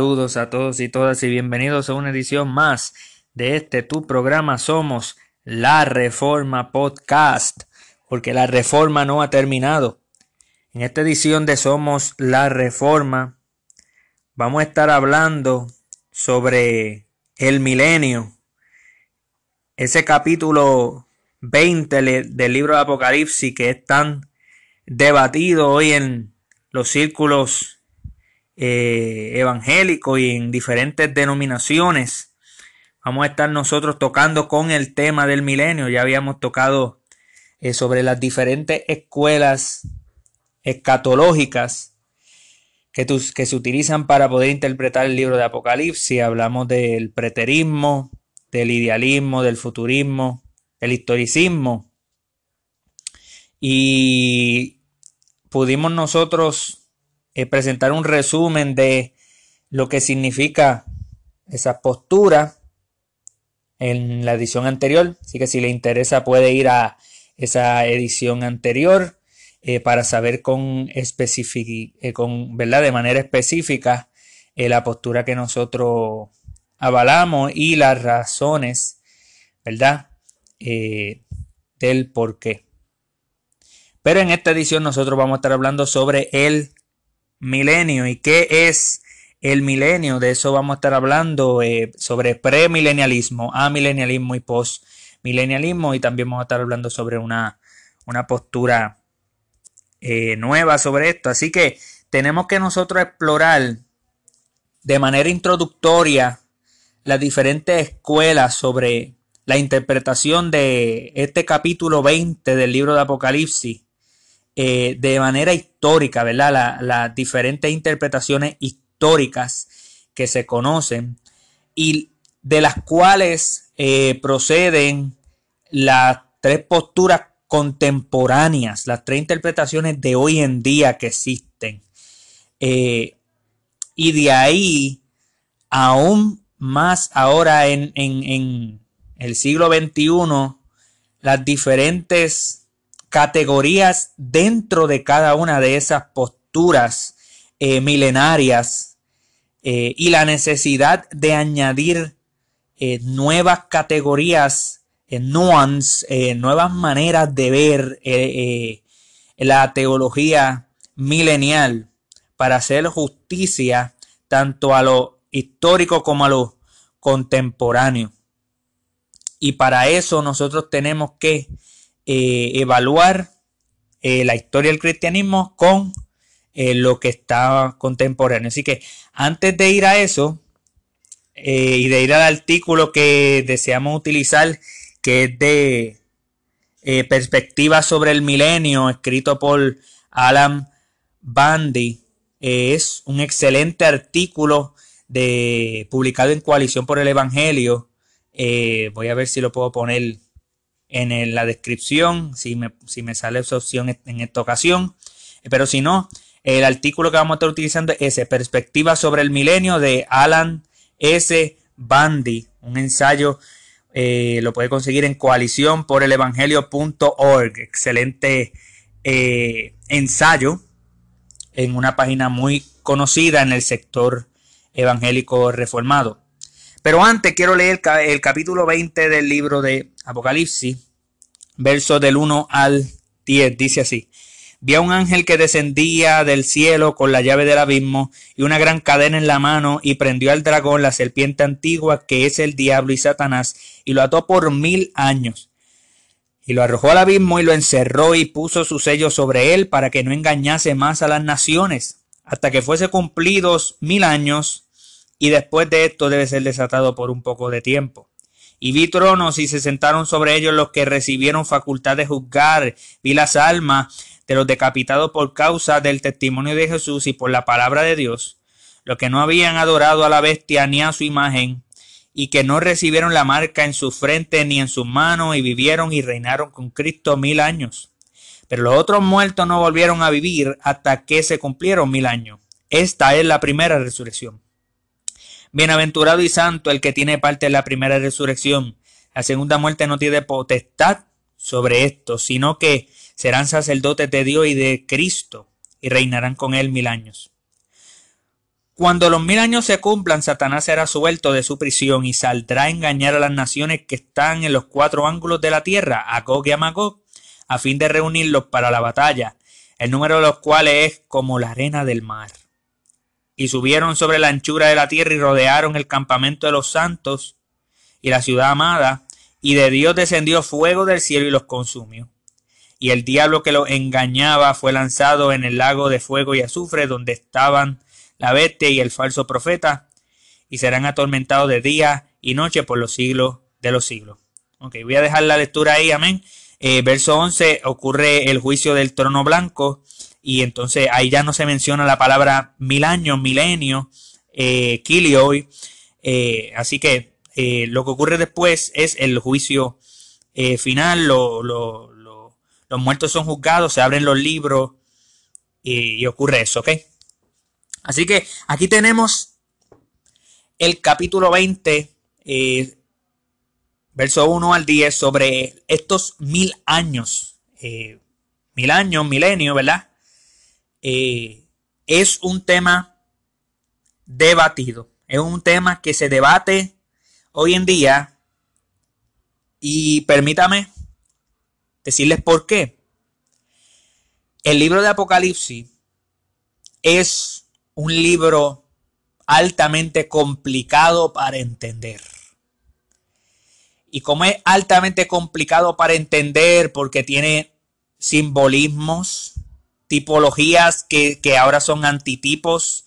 Saludos a todos y todas y bienvenidos a una edición más de este tu programa Somos la Reforma Podcast, porque la reforma no ha terminado. En esta edición de Somos la Reforma vamos a estar hablando sobre el milenio, ese capítulo 20 del libro de Apocalipsis que es tan debatido hoy en los círculos eh, evangélico y en diferentes denominaciones. Vamos a estar nosotros tocando con el tema del milenio. Ya habíamos tocado eh, sobre las diferentes escuelas escatológicas que, que se utilizan para poder interpretar el libro de Apocalipsis. Hablamos del preterismo, del idealismo, del futurismo, del historicismo. Y pudimos nosotros eh, presentar un resumen de lo que significa esa postura en la edición anterior. Así que si le interesa puede ir a esa edición anterior eh, para saber con, eh, con ¿verdad? de manera específica la postura que nosotros avalamos y las razones, ¿verdad? del por qué. Pero en esta edición nosotros vamos a estar hablando sobre el milenio. ¿Y qué es el milenio? De eso vamos a estar hablando eh, sobre premilenialismo, amilenialismo y postmilenialismo. Y también vamos a estar hablando sobre una, una postura eh, nueva sobre esto. Así que tenemos que nosotros explorar de manera introductoria las diferentes escuelas sobre la interpretación de este capítulo 20 del libro de Apocalipsis eh, de manera histórica, ¿verdad? las diferentes interpretaciones históricas que se conocen y de las cuales eh, proceden las tres posturas contemporáneas, las tres interpretaciones de hoy en día que existen. Eh, y de ahí, aún más ahora en, en el siglo XXI, las diferentes categorías dentro de cada una de esas posturas eh, milenarias eh, y la necesidad de añadir eh, nuevas categorías, nuance, nuevas maneras de ver la teología milenial para hacer justicia tanto a lo histórico como a lo contemporáneo. Y para eso nosotros tenemos que eh, evaluar eh, la historia del cristianismo con eh, lo que está contemporáneo. Así que antes de ir a eso y de ir al artículo que deseamos utilizar, que es de perspectiva sobre el milenio, escrito por Alan Bandy, es un excelente artículo de, publicado en Coalición por el Evangelio. voy a ver si lo puedo poner en la descripción, si me, si me sale esa opción en esta ocasión. Pero si no, el artículo que vamos a estar utilizando es Perspectiva sobre el Milenio de Alan S. Bandy, un ensayo, eh, lo puede conseguir en coalición por el evangelio.org. Excelente eh, ensayo en una página muy conocida en el sector evangélico reformado. Pero antes quiero leer el capítulo 20 del libro de Apocalipsis, verso del 1 al 10. Dice así. Vi a un ángel que descendía del cielo con la llave del abismo y una gran cadena en la mano y prendió al dragón, la serpiente antigua, que es el diablo y Satanás, y lo ató por mil años. Y lo arrojó al abismo y lo encerró y puso su sello sobre él para que no engañase más a las naciones, hasta que fuese cumplidos mil años y después de esto debe ser desatado por un poco de tiempo. Y vi tronos y se sentaron sobre ellos los que recibieron facultad de juzgar. Vi las almas de los decapitados por causa del testimonio de Jesús y por la palabra de Dios, los que no habían adorado a la bestia ni a su imagen, y que no recibieron la marca en su frente ni en sus manos, y vivieron y reinaron con Cristo mil años. Pero los otros muertos no volvieron a vivir hasta que se cumplieron mil años. Esta es la primera resurrección. Bienaventurado y santo el que tiene parte en la primera resurrección. La segunda muerte no tiene potestad sobre esto, sino que serán sacerdotes de Dios y de Cristo y reinarán con él mil años. Cuando los mil años se cumplan, Satanás será suelto de su prisión y saldrá a engañar a las naciones que están en los cuatro ángulos de la tierra, a Gog y a Magog, a fin de reunirlos para la batalla, el número de los cuales es como la arena del mar. Y subieron sobre la anchura de la tierra y rodearon el campamento de los santos y la ciudad amada, y de Dios descendió fuego del cielo y los consumió. Y el diablo que los engañaba fue lanzado en el lago de fuego y azufre, donde estaban la bestia y el falso profeta, y serán atormentados de día y noche por los siglos de los siglos. Ok, voy a dejar la lectura ahí, amén. Eh, verso 11 ocurre el juicio del trono blanco, y entonces ahí ya no se menciona la palabra mil años, milenio, eh, kilioi, eh, así que eh, lo que ocurre después es el juicio final, los muertos son juzgados, se abren los libros y, ocurre eso, ¿ok? Así que aquí tenemos el capítulo 20, eh, verso 1 al 10, sobre estos mil años. Eh, mil años, milenio, ¿verdad? Eh, es un tema debatido. Es un tema que se debate hoy en día. Y permítame decirles por qué. El libro de Apocalipsis es un libro altamente complicado para entender. Y como es altamente complicado para entender porque tiene simbolismos, tipologías que, ahora son antitipos,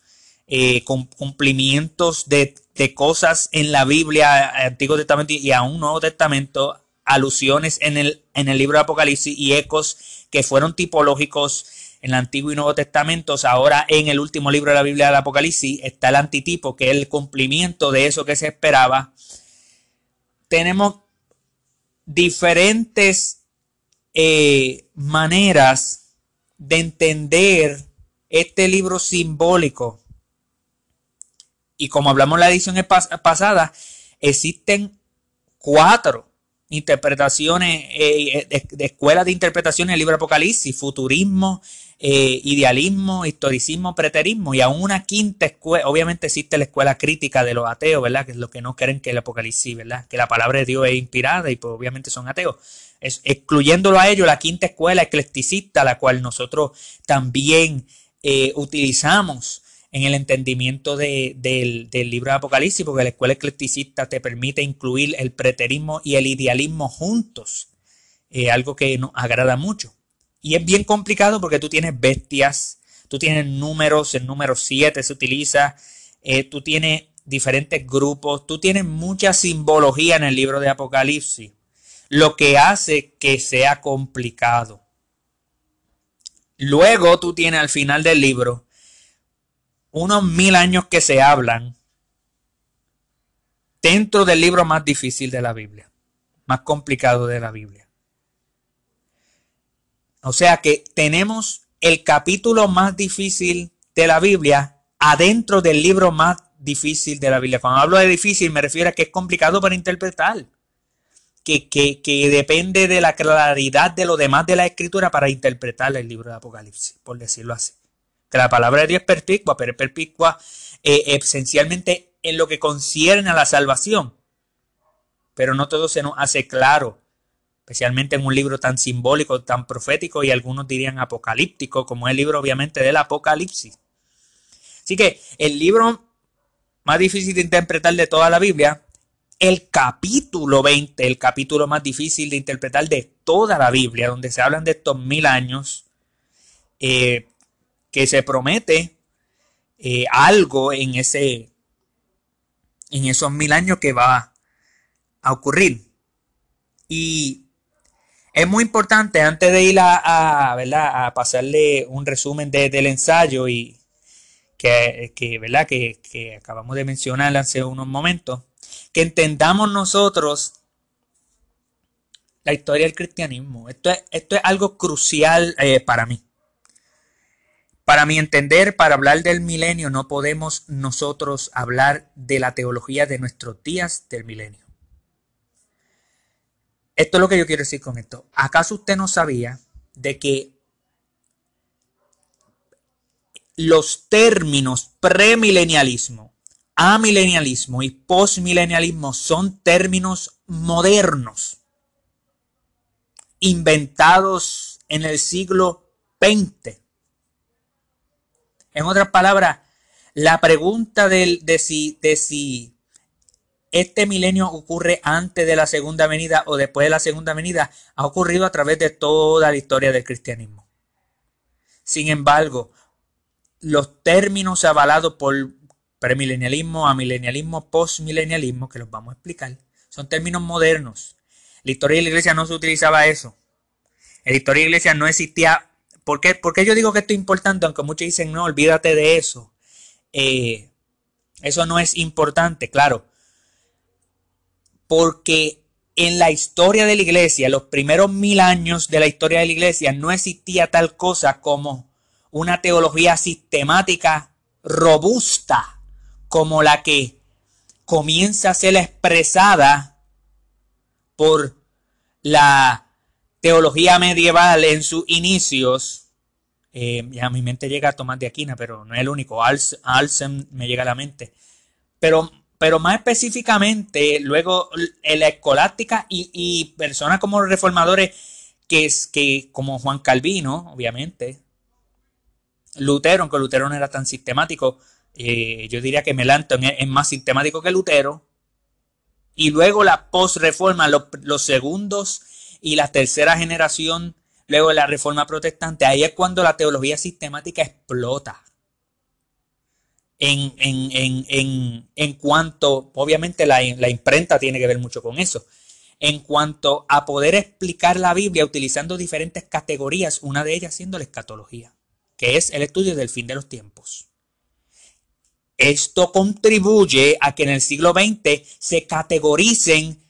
eh, cumplimientos de, cosas en la Biblia, Antiguo Testamento y aún Nuevo Testamento, alusiones en el, en el libro de Apocalipsis y ecos que fueron tipológicos en el Antiguo y Nuevo Testamentos, ahora en el último libro de la Biblia del Apocalipsis está el antitipo, que es el cumplimiento de eso que se esperaba. Tenemos diferentes eh, maneras de entender este libro simbólico. Y como hablamos en la edición pasada, existen cuatro interpretaciones, eh, de, escuelas de interpretación del libro Apocalipsis, futurismo, eh, idealismo, historicismo, preterismo y aún una quinta escuela, obviamente existe la escuela crítica de los ateos, ¿verdad? Que es lo que no creen que el Apocalipsis, ¿verdad? Que la palabra de Dios es inspirada y pues obviamente son ateos. Excluyéndolo a ellos, la quinta escuela eclecticista, la cual nosotros también eh, utilizamos en el entendimiento del, libro de Apocalipsis, porque la escuela eclecticista te permite incluir el preterismo y el idealismo juntos, eh, algo que nos agrada mucho. Y es bien complicado porque tú tienes bestias, tú tienes números, el número 7 se utiliza, eh, tú tienes diferentes grupos, tú tienes mucha simbología en el libro de Apocalipsis, lo que hace que sea complicado. Luego tú tienes al final del libro unos mil años que se hablan dentro del libro más difícil de la Biblia, más complicado de la Biblia. O sea que tenemos el capítulo más difícil de la Biblia adentro del libro más difícil de la Biblia. Cuando hablo de difícil me refiero a que es complicado para interpretar. Que, que, depende de la claridad de lo demás de la escritura para interpretar el libro de Apocalipsis, por decirlo así. Que la palabra de Dios es perpicua, pero es perpicua eh, esencialmente en lo que concierne a la salvación. Pero no todo se nos hace claro especialmente en un libro tan simbólico, tan profético y algunos dirían apocalíptico, como es el libro obviamente del Apocalipsis. Así que el libro más difícil de interpretar de toda la Biblia, el capítulo 20, el capítulo más difícil de interpretar de toda la Biblia, donde se hablan de estos mil años, eh, que se promete eh, algo en ese en esos mil años que va a ocurrir. Y es muy importante, antes de ir a, ¿verdad? a pasarle un resumen del ensayo y que, ¿verdad? Que, acabamos de mencionar hace unos momentos, que entendamos nosotros la historia del cristianismo. Esto es, esto es algo crucial eh, para mí. Para mi entender, para hablar del milenio, no podemos nosotros hablar de la teología de nuestros días del milenio. Esto es lo que yo quiero decir con esto. ¿Acaso usted no sabía de que los términos premilenialismo, amilenialismo y postmilenialismo son términos modernos, inventados en el siglo XX. En otras palabras, la pregunta de, si, de si este milenio ocurre antes de la segunda venida o después de la segunda venida ha ocurrido a través de toda la historia del cristianismo. Sin embargo, los términos avalados por premilenialismo, amilenialismo, postmilenialismo, que los vamos a explicar, son términos modernos. La historia de la iglesia no se utilizaba eso. La historia de la iglesia no existía. ¿Por qué, yo digo que esto es importante? Aunque muchos dicen, no, olvídate de eso. Eh, eso no es importante, claro. Porque en la historia de la iglesia, los primeros mil años de la historia de la iglesia, no existía tal cosa como una teología sistemática robusta como la que comienza a ser expresada por la teología medieval en sus inicios. Eh, a mi mente llega a Tomás de Aquina, pero no es el único. Alcem me llega a la mente. Pero, pero más específicamente, luego en la escolástica y, personas como reformadores que, que, como Juan Calvino, obviamente, Lutero, aunque Lutero no era tan sistemático, eh, yo diría que Melanchthon es, más sistemático que Lutero. Y luego la post-reforma, los, segundos y la tercera generación, luego la reforma protestante, ahí es cuando la teología sistemática explota. En, en, cuanto, obviamente la, la imprenta tiene que ver mucho con eso, en cuanto a poder explicar la Biblia utilizando diferentes categorías, una de ellas siendo la escatología que es el estudio del fin de los tiempos. Esto contribuye a que en el siglo XX se categoricen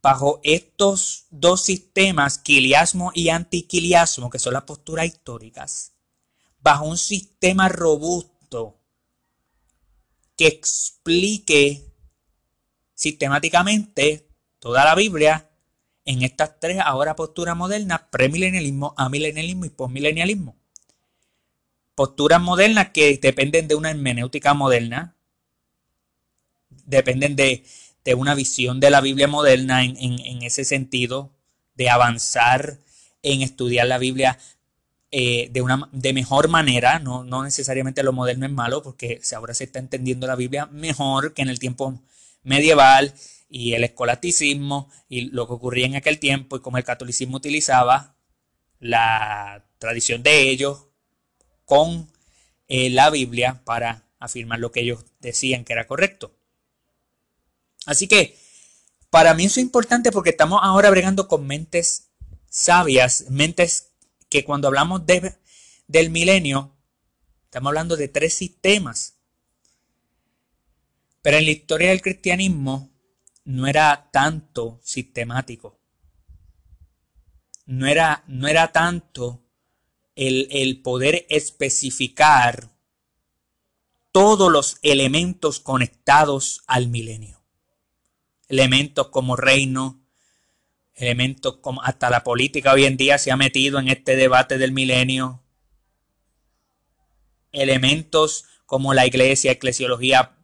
bajo estos dos sistemas, quiliasmo y antiquiliasmo, que son las posturas históricas, bajo un sistema robusto que explique sistemáticamente toda la Biblia en estas tres ahora posturas modernas, premilenialismo, amilenialismo y postmilenialismo posturas modernas que dependen de una hermenéutica moderna, dependen de, una visión de la Biblia moderna en, ese sentido, de avanzar en estudiar la Biblia eh, de una de mejor manera, no, no, necesariamente lo moderno es malo, porque ahora se está entendiendo la Biblia mejor que en el tiempo medieval y el escolasticismo y lo que ocurría en aquel tiempo y cómo el catolicismo utilizaba la tradición de ellos con eh, la Biblia para afirmar lo que ellos decían que era correcto. Así que para mí eso es importante porque estamos ahora bregando con mentes sabias, mentes que cuando hablamos de, del milenio, estamos hablando de tres sistemas. Pero en la historia del cristianismo no era tanto sistemático. No era, no era tanto el, poder especificar todos los elementos conectados al milenio. Elementos como reino, elementos como hasta la política hoy en día se ha metido en este debate del milenio. Elementos como la iglesia, eclesiología,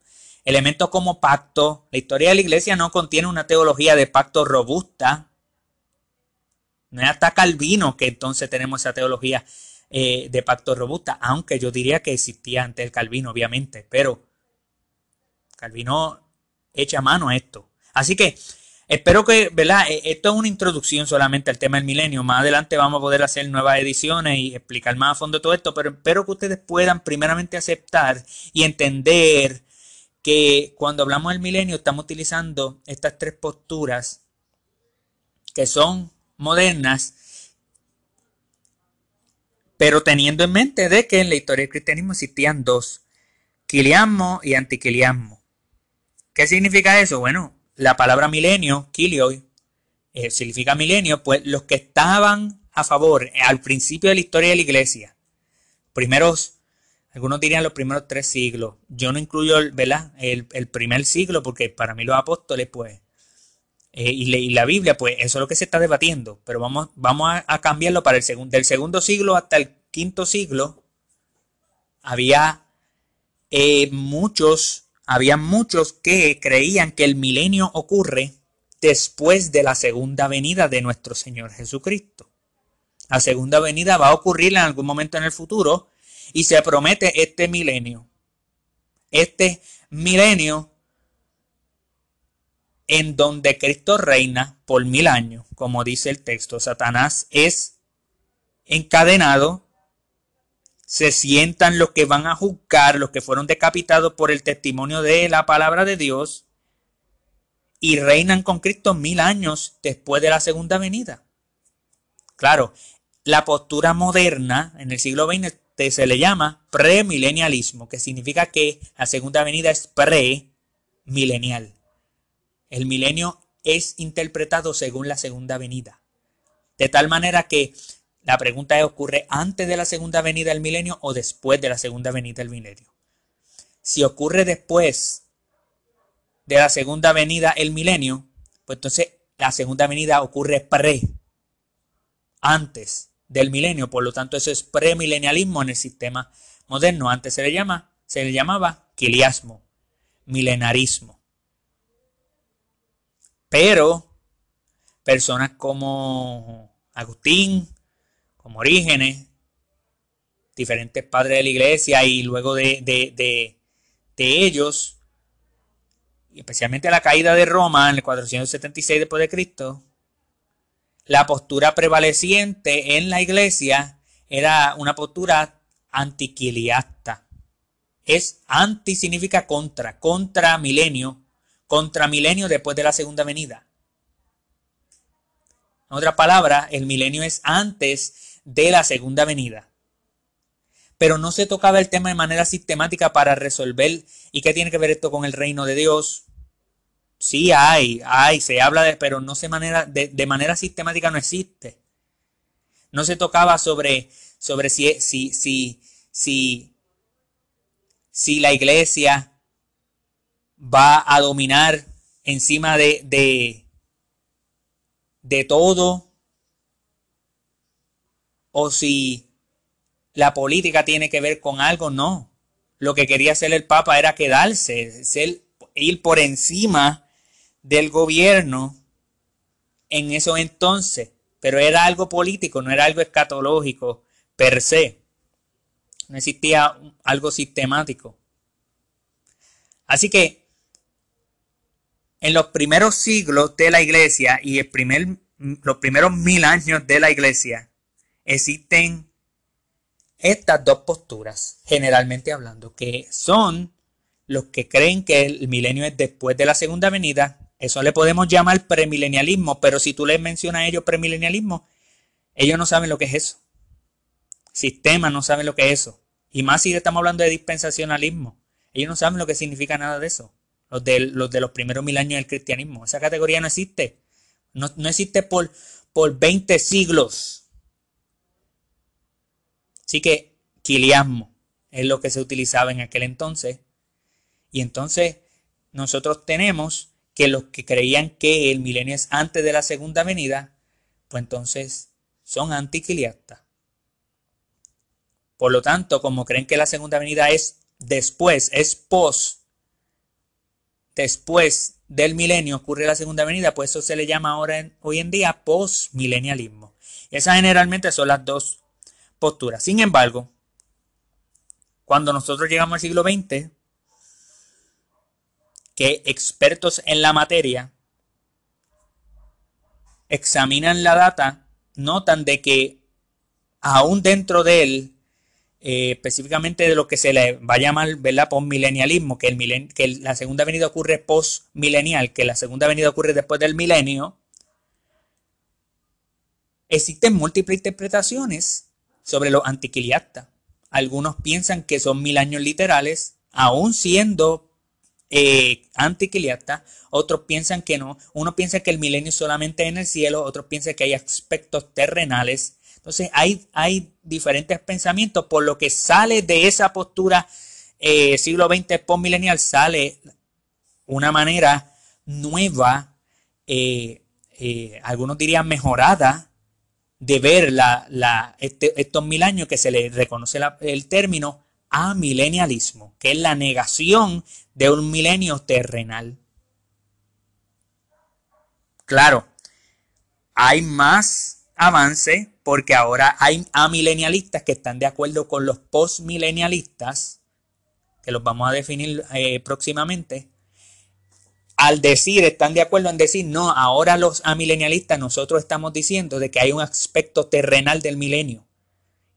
elementos como pacto. La historia de la iglesia no contiene una teología de pacto robusta. No es hasta Calvino que entonces tenemos esa teología eh, de pacto robusta, aunque yo diría que existía antes el Calvino, obviamente, pero Calvino echa mano a esto. Así que espero que, ¿verdad? E, esto es una introducción solamente al tema del milenio. Más adelante vamos a poder hacer nuevas ediciones y explicar más a fondo todo esto, pero espero que ustedes puedan primeramente aceptar y entender que cuando hablamos del milenio estamos utilizando estas tres posturas que son modernas, pero teniendo en mente de que en la historia del cristianismo existían dos, quiliasmo y antiquiliasmo. ¿Qué significa eso? Bueno, la palabra milenio, kilioi, eh, significa milenio, pues los que estaban a favor eh, al principio de la historia de la iglesia, primeros, algunos dirían los primeros tres siglos, yo no incluyo El, el primer siglo porque para mí los apóstoles, pues, eh, y, la Biblia, pues eso es lo que se está debatiendo, pero vamos, vamos a, cambiarlo para el segundo, del segundo siglo hasta el quinto siglo, había muchos, había muchos que creían que el milenio ocurre después de la segunda venida de nuestro Señor Jesucristo. La segunda venida va a ocurrir en algún momento en el futuro y se promete este milenio. Este milenio en donde Cristo reina por mil años, como dice el texto. Satanás es encadenado, se sientan los que van a juzgar, los que fueron decapitados por el testimonio de la palabra de Dios, y reinan con Cristo mil años después de la segunda venida. Claro, la postura moderna en el siglo XX se le llama premilenialismo, que significa que la segunda venida es premilenial. El milenio es interpretado según la segunda venida. De tal manera que la pregunta es, ¿ocurre antes de la segunda venida del milenio o después de la segunda venida del milenio? Si ocurre después de la segunda venida el milenio, pues entonces la segunda venida ocurre pre, antes del milenio, por lo tanto eso es premilenialismo en el sistema moderno. Antes se le llama, se le llamaba quiliasmo, milenarismo. Pero personas como Agustín, como Orígenes, diferentes padres de la iglesia y luego de, de, de, ellos, especialmente la caída de Roma en el 476 después de Cristo, la postura prevaleciente en la iglesia era una postura antiquiliasta. Es anti significa contra, contra milenio, contra milenio después de la segunda venida. En otra palabra, el milenio es antes de la segunda venida. Pero no se tocaba el tema de manera sistemática para resolver. ¿Y qué tiene que ver esto con el reino de Dios? Sí hay, hay, se habla de, pero no se manera, de, manera sistemática no existe. No se tocaba sobre, sobre si, si, si, si, si la iglesia va a dominar encima de, de, de todo o si la política tiene que ver con algo, no. Lo que quería hacer el Papa era quedarse, ser, ir por encima del gobierno en eso entonces, pero era algo político, no era algo escatológico per se. No existía algo sistemático. Así que en los primeros siglos de la iglesia y el primer, los primeros mil años de la iglesia existen estas dos posturas, generalmente hablando, que son los que creen que el milenio es después de la segunda venida eso le podemos llamar premilenialismo, pero si tú les mencionas a ellos premilenialismo, ellos no saben lo que es eso. Sistemas no saben lo que es eso. Y más si estamos hablando de dispensacionalismo. Ellos no saben lo que significa nada de eso. Los de los, de los primeros mil años del cristianismo. Esa categoría no existe. No, no existe por, por 20 siglos. Así que quiliasmo es lo que se utilizaba en aquel entonces. Y entonces nosotros tenemos que los que creían que el milenio es antes de la segunda venida, pues entonces son antiquiliastas. Por lo tanto, como creen que la segunda venida es después, es post, después del milenio ocurre la segunda venida, pues eso se le llama ahora hoy en día postmilenialismo. Esas generalmente son las dos posturas. Sin embargo, cuando nosotros llegamos al siglo XX, que expertos en la materia examinan la data, notan de que aún dentro de él, eh, específicamente de lo que se le va a llamar ¿verdad? postmilenialismo, que, el que la segunda venida ocurre postmilenial, que la segunda venida ocurre después del milenio, existen múltiples interpretaciones sobre los antiquiliastas. Algunos piensan que son mil años literales, aún siendo eh, otros piensan que no, uno piensa que el milenio es solamente en el cielo, otros piensan que hay aspectos terrenales. Entonces hay, hay diferentes pensamientos, por lo que sale de esa postura eh, siglo XX postmilenial, sale una manera nueva, eh, eh, algunos dirían mejorada, de ver la, este, estos mil años que se le reconoce el término amilenialismo, que es la negación de un milenio terrenal. Claro, hay más avance porque ahora hay amilenialistas que están de acuerdo con los postmilenialistas, que los vamos a definir eh, próximamente. Al decir, están de acuerdo en decir, no, ahora los amilenialistas nosotros estamos diciendo de que hay un aspecto terrenal del milenio.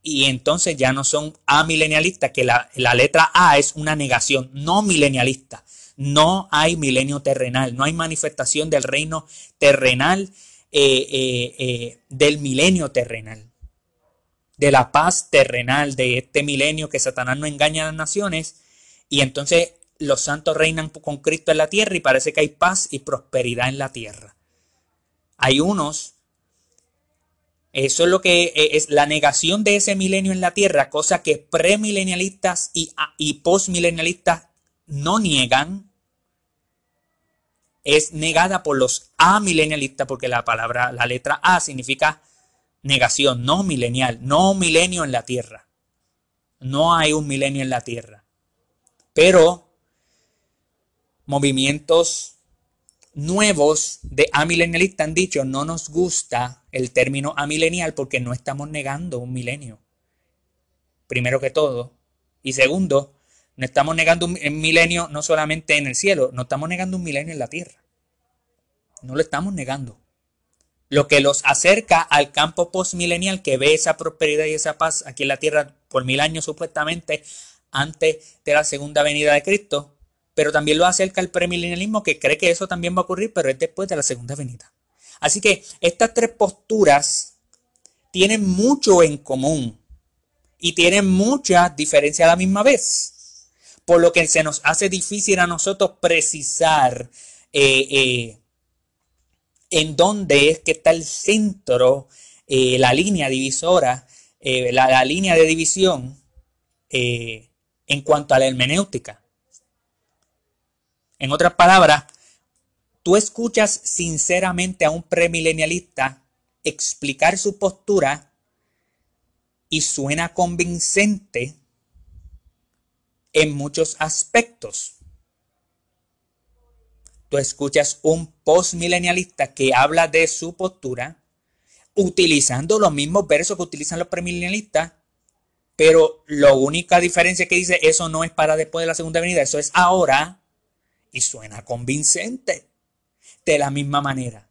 Y entonces ya no son amilenialistas, que la, la letra A es una negación, no milenialista. No hay milenio terrenal, no hay manifestación del reino terrenal eh, eh, eh, del milenio terrenal, de la paz terrenal, de este milenio que Satanás no engaña a las naciones y entonces los santos reinan con Cristo en la tierra y parece que hay paz y prosperidad en la tierra. Hay unos, eso es lo que es la negación de ese milenio en la tierra, cosa que premilenialistas y, y postmilenialistas no niegan, es negada por los amilenialistas, porque la palabra, la letra A significa negación, no milenial, no milenio en la tierra. No hay un milenio en la tierra. Pero movimientos nuevos de amilenialistas han dicho no nos gusta el término amilenial porque no estamos negando un milenio. Primero que todo. Y segundo, no estamos negando un milenio no solamente en el cielo, no estamos negando un milenio en la tierra. No lo estamos negando. Lo que los acerca al campo postmilenial que ve esa prosperidad y esa paz aquí en la tierra por mil años supuestamente antes de la segunda venida de Cristo, pero también lo acerca al premilenialismo que cree que eso también va a ocurrir, pero es después de la segunda venida. Así que estas tres posturas tienen mucho en común y tienen muchas diferencias a la misma vez por lo que se nos hace difícil a nosotros precisar eh, eh, en dónde es que está el centro, eh, la línea divisora, la, línea de división en cuanto a la hermenéutica. En otras palabras, tú escuchas sinceramente a un premilenialista explicar su postura y suena convincente en muchos aspectos. Tú escuchas un postmilenialista que habla de su postura utilizando los mismos versos que utilizan los premilenialistas, pero la única diferencia que dice eso no es para después de la segunda venida, eso es ahora y suena convincente. De la misma manera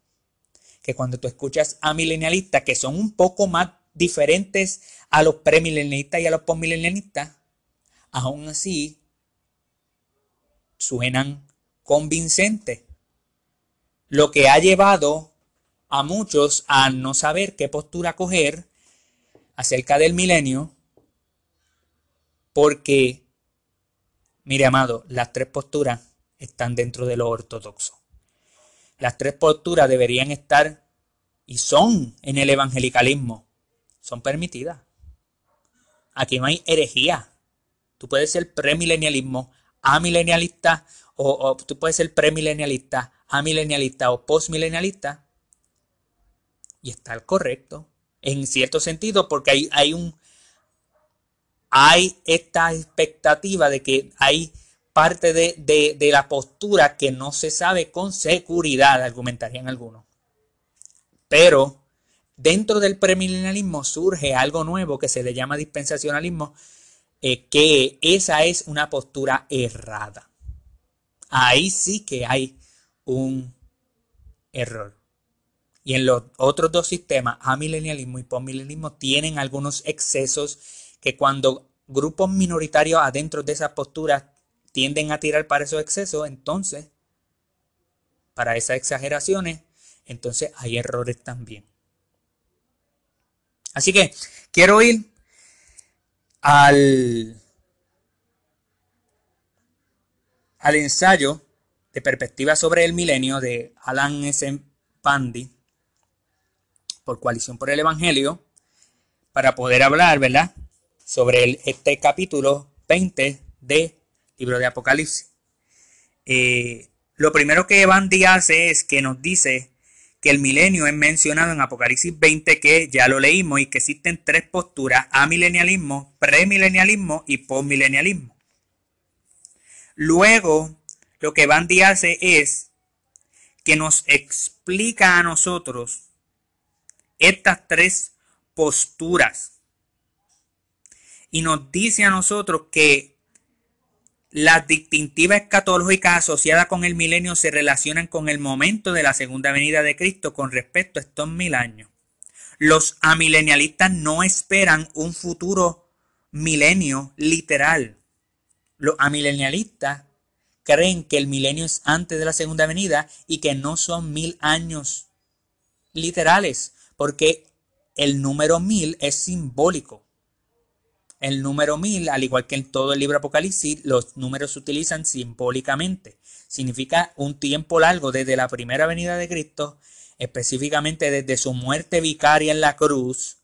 que cuando tú escuchas a milenialistas que son un poco más diferentes a los premilenialistas y a los postmilenialistas, aún así suenan convincentes. Lo que ha llevado a muchos a no saber qué postura coger acerca del milenio, porque, mire amado, las tres posturas están dentro de lo ortodoxo. Las tres posturas deberían estar y son en el evangelicalismo, son permitidas. Aquí no hay herejía. Tú puedes ser premilenialismo, amilenialista, o, o tú puedes ser premilenialista, amilenialista o postmilenialista. Y está el correcto. En cierto sentido, porque hay, hay un. Hay esta expectativa de que hay parte de, de la postura que no se sabe con seguridad, argumentarían algunos. Pero dentro del premilenialismo surge algo nuevo que se le llama dispensacionalismo, eh, que esa es una postura errada. Ahí sí que hay un error. Y en los otros dos sistemas, amilenialismo y postmilenialismo, tienen algunos excesos que cuando grupos minoritarios adentro de esas posturas tienden a tirar para esos excesos, entonces, para esas exageraciones, entonces hay errores también. Así que quiero ir al, al ensayo de perspectiva sobre el milenio de Alan S. Pandy por Coalición por el Evangelio para poder hablar, ¿verdad? Sobre este capítulo 20 de Libro de Apocalipsis. Eh, lo primero que Bandy hace es que nos dice que el milenio es mencionado en Apocalipsis 20, que ya lo leímos, y que existen tres posturas, amilenialismo, premilenialismo y postmilenialismo. Luego, lo que Bandy hace es que nos explica a nosotros estas tres posturas y nos dice a nosotros que las distintivas escatológicas asociadas con el milenio se relacionan con el momento de la segunda venida de Cristo con respecto a estos mil años. Los amilenialistas no esperan un futuro milenio literal. Los amilenialistas creen que el milenio es antes de la segunda venida y que no son mil años literales, porque el número mil es simbólico. El número mil, al igual que en todo el libro Apocalipsis, los números se utilizan simbólicamente. Significa un tiempo largo desde la primera venida de Cristo, específicamente desde su muerte vicaria en la cruz,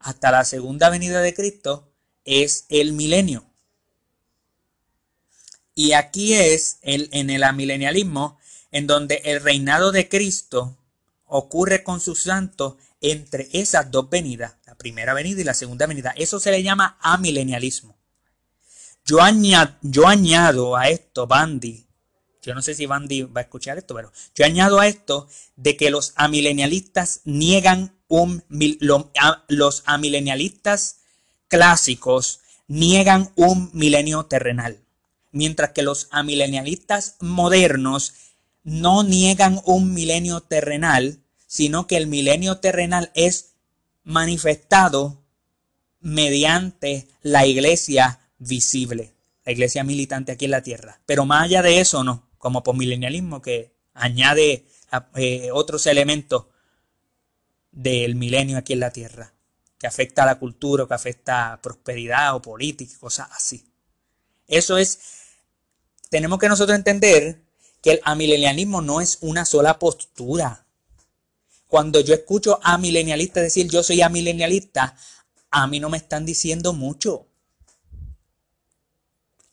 hasta la segunda venida de Cristo, es el milenio. Y aquí es el, en el amilenialismo en donde el reinado de Cristo ocurre con sus santos entre esas dos venidas, primera venida y la segunda venida. Eso se le llama amilenialismo. Yo, añado, yo añado a esto, Bandy, yo no sé si Bandy va a escuchar esto, pero yo añado a esto de que los amilenialistas niegan un, los amilenialistas clásicos niegan un milenio terrenal, mientras que los amilenialistas modernos no niegan un milenio terrenal, sino que el milenio terrenal es manifestado mediante la iglesia visible, la iglesia militante aquí en la tierra. Pero más allá de eso, no, como milenialismo que añade eh, otros elementos del milenio aquí en la tierra, que afecta a la cultura, que afecta a prosperidad o política, cosas así. Eso es, tenemos que nosotros entender que el amilenialismo no es una sola postura, cuando yo escucho a milenialistas decir yo soy amilenialista, a mí no me están diciendo mucho.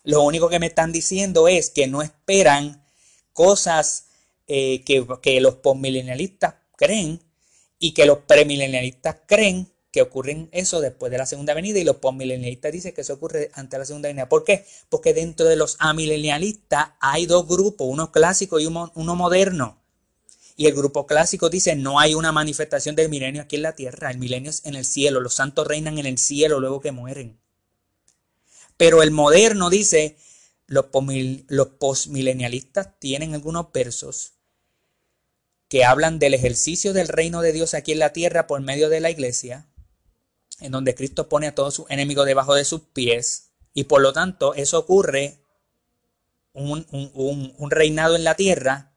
Lo único que me están diciendo es que no esperan cosas eh, que, los postmilenialistas creen y que los premilenialistas creen que ocurren eso después de la segunda venida y los postmilenialistas dicen que eso ocurre ante la segunda venida. ¿Por qué? Porque dentro de los amilenialistas hay dos grupos, uno clásico y uno moderno. Y el grupo clásico dice, no hay una manifestación del milenio aquí en la tierra, el milenio es en el cielo, los santos reinan en el cielo luego que mueren. Pero el moderno dice, los, postmilenialistas tienen algunos versos que hablan del ejercicio del reino de Dios aquí en la tierra por medio de la iglesia, en donde Cristo pone a todos sus enemigos debajo de sus pies, y por lo tanto eso ocurre un, un reinado en la tierra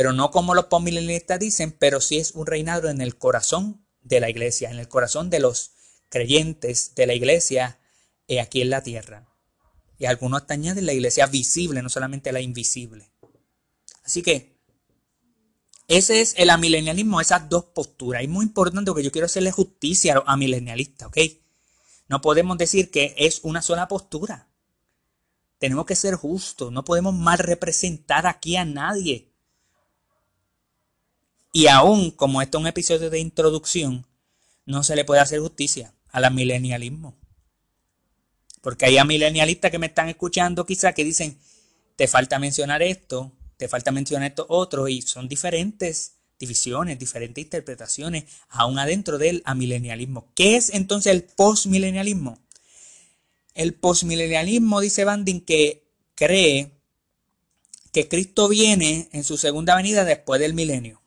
pero no como los postmilenialistas dicen, pero sí es un reinado en el corazón de la iglesia, en el corazón de los creyentes de la iglesia eh, aquí en la tierra. Y algunos hasta añaden la iglesia visible, no solamente la invisible. Así que ese es el amilenialismo, esas dos posturas. Y muy importante que yo quiero hacerle justicia a los ¿ok? No podemos decir que es una sola postura. Tenemos que ser justos, no podemos mal representar aquí a nadie. Y aún como esto es un episodio de introducción, no se le puede hacer justicia al amilenialismo. Porque hay amilenialistas que me están escuchando quizá que dicen, te falta mencionar esto, te falta mencionar esto otro, y son diferentes divisiones, diferentes interpretaciones, aún adentro del amilenialismo. ¿Qué es entonces el postmilenialismo? El postmilenialismo, dice Bandin, que cree que Cristo viene en su segunda venida después del milenio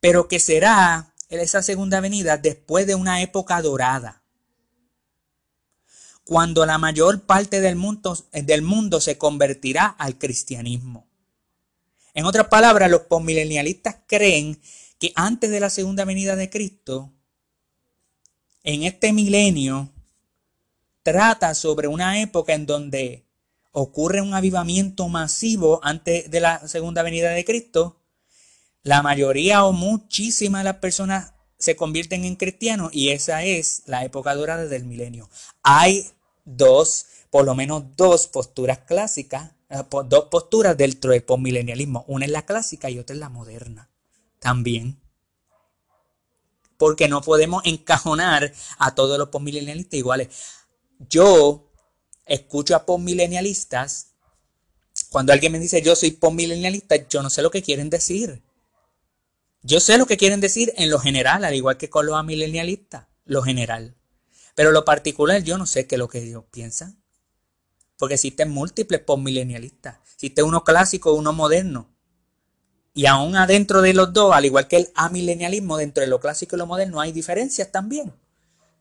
pero que será esa segunda venida después de una época dorada, cuando la mayor parte del mundo, del mundo se convertirá al cristianismo. En otras palabras, los postmilenialistas creen que antes de la segunda venida de Cristo, en este milenio, trata sobre una época en donde ocurre un avivamiento masivo antes de la segunda venida de Cristo la mayoría o muchísimas de las personas se convierten en cristianos y esa es la época dorada del milenio. Hay dos, por lo menos dos posturas clásicas, eh, dos posturas del postmilenialismo. Una es la clásica y otra es la moderna. también. Porque no podemos encajonar a todos los postmilenialistas iguales. Yo escucho a postmilenialistas. Cuando alguien me dice yo soy postmilenialista, yo no sé lo que quieren decir. Yo sé lo que quieren decir en lo general, al igual que con los amilenialistas, lo general. Pero lo particular yo no sé qué es lo que ellos piensan. Porque existen múltiples postmilenialistas. Existe uno clásico uno moderno. Y aún adentro de los dos, al igual que el amilenialismo, dentro de lo clásico y lo moderno hay diferencias también,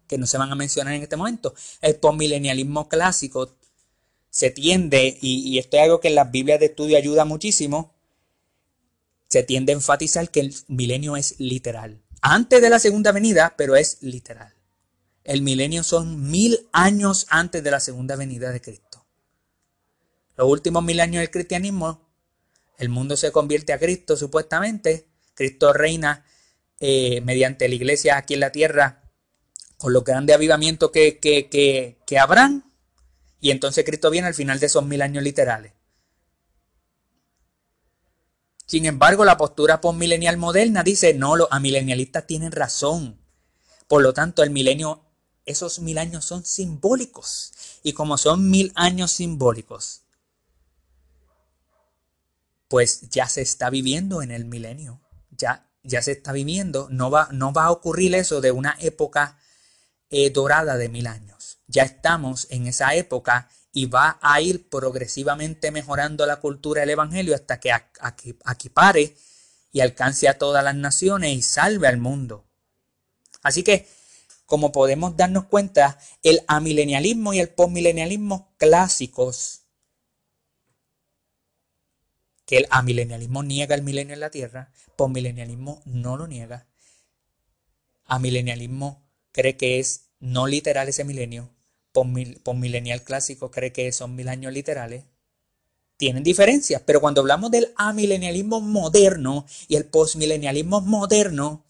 que no se van a mencionar en este momento. El postmilenialismo clásico se tiende, y, y esto es algo que en las Biblias de estudio ayuda muchísimo, se tiende a enfatizar que el milenio es literal. Antes de la segunda venida, pero es literal. El milenio son mil años antes de la segunda venida de Cristo. Los últimos mil años del cristianismo el mundo se convierte a Cristo supuestamente. Cristo reina eh, mediante la iglesia aquí en la tierra con los grandes avivamientos que, que, que, habrán. Y entonces Cristo viene al final de esos mil años literales. Sin embargo, la postura postmilenial moderna dice, no, los amilenialistas tienen razón. Por lo tanto, el milenio, esos mil años son simbólicos. Y como son mil años simbólicos, pues ya se está viviendo en el milenio. Ya, ya se está viviendo. No va, no va a ocurrir eso de una época eh, dorada de mil años. Ya estamos en esa época y va a ir progresivamente mejorando la cultura del Evangelio hasta que aquí, pare y alcance a todas las naciones y salve al mundo. Así que, como podemos darnos cuenta, el amilenialismo y el postmilenialismo clásicos que el amilenialismo niega el milenio en la Tierra, postmilenialismo no lo niega. Amilenialismo cree que es no literal ese milenio, postmilenial clásico cree que son mil años literales. Tienen diferencias, pero cuando hablamos del amilenialismo moderno y el postmilenialismo moderno,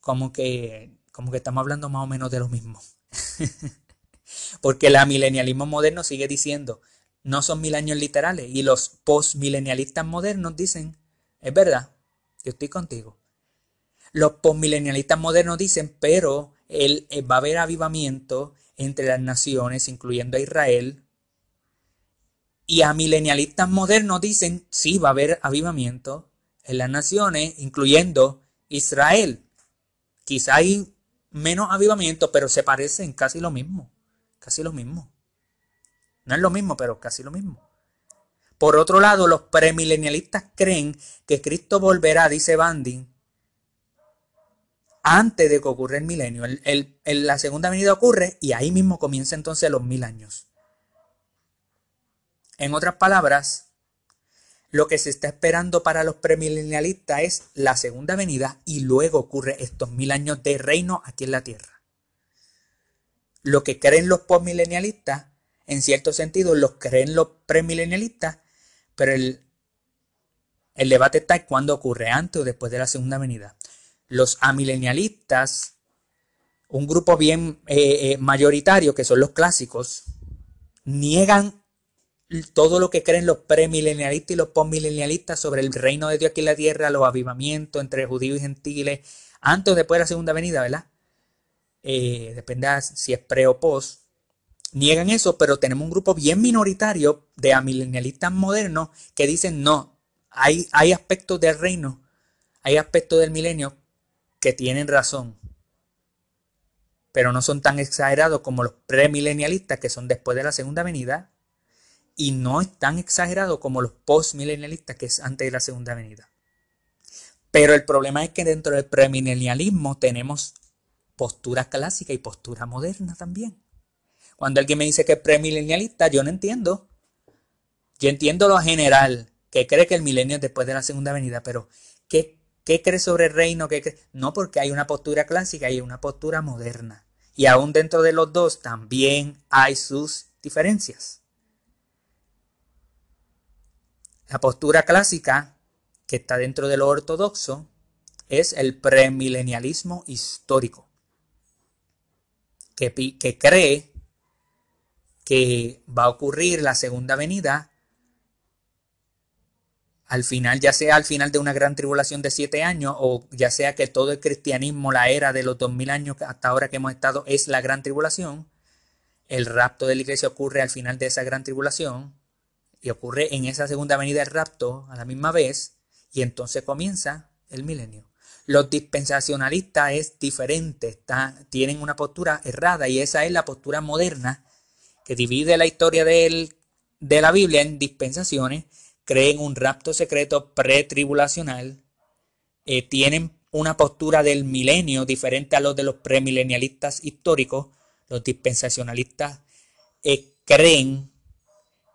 como que, como que estamos hablando más o menos de lo mismo. Porque el amilenialismo moderno sigue diciendo, no son mil años literales. Y los postmilenialistas modernos dicen, es verdad, yo estoy contigo. Los postmilenialistas modernos dicen, pero él, eh, va a haber avivamiento entre las naciones, incluyendo a Israel. Y a milenialistas modernos dicen, sí, va a haber avivamiento en las naciones, incluyendo Israel. Quizá hay menos avivamiento, pero se parecen casi lo mismo. Casi lo mismo. No es lo mismo, pero casi lo mismo. Por otro lado, los premilenialistas creen que Cristo volverá, dice Banding, antes de que ocurra el milenio. La segunda venida ocurre y ahí mismo comienza entonces los mil años. En otras palabras, lo que se está esperando para los premilenialistas es la segunda venida y luego ocurre estos mil años de reino aquí en la tierra. Lo que creen los postmilenialistas en cierto sentido, los creen los premilenialistas, pero el, el debate está en cuándo ocurre, antes o después de la segunda venida. Los amilenialistas, un grupo bien eh, eh, mayoritario, que son los clásicos, niegan todo lo que creen los premilenialistas y los postmilenialistas sobre el reino de Dios aquí en la tierra, los avivamientos entre judíos y gentiles, antes o después de la segunda venida, ¿verdad? Eh, depende si es pre o post niegan eso, pero tenemos un grupo bien minoritario de amilenialistas modernos que dicen no, hay, hay aspectos del reino, hay aspectos del milenio que tienen razón, pero no son tan exagerados como los premilenialistas que son después de la segunda venida y no es tan exagerado como los postmilenialistas que es antes de la segunda venida. Pero el problema es que dentro del premilenialismo tenemos postura clásica y postura moderna también. Cuando alguien me dice que es premilenialista, yo no entiendo. Yo entiendo lo general, que cree que el milenio es después de la segunda venida, pero ¿qué, qué cree sobre el reino? ¿Qué No, porque hay una postura clásica y una postura moderna. Y aún dentro de los dos también hay sus diferencias. La postura clásica, que está dentro de lo ortodoxo, es el premilenialismo histórico, que, que cree que va a ocurrir la segunda venida al final, ya sea al final de una gran tribulación de siete años, o ya sea que todo el cristianismo, la era de los dos mil años hasta ahora que hemos estado, es la gran tribulación, el rapto de la iglesia ocurre al final de esa gran tribulación, y ocurre en esa segunda venida el rapto a la misma vez, y entonces comienza el milenio. Los dispensacionalistas es diferente, tienen una postura errada y esa es la postura moderna que divide la historia de la Biblia en dispensaciones creen un rapto secreto pretribulacional, eh, tienen una postura del milenio diferente a los de los premilenialistas históricos. Los dispensacionalistas eh, creen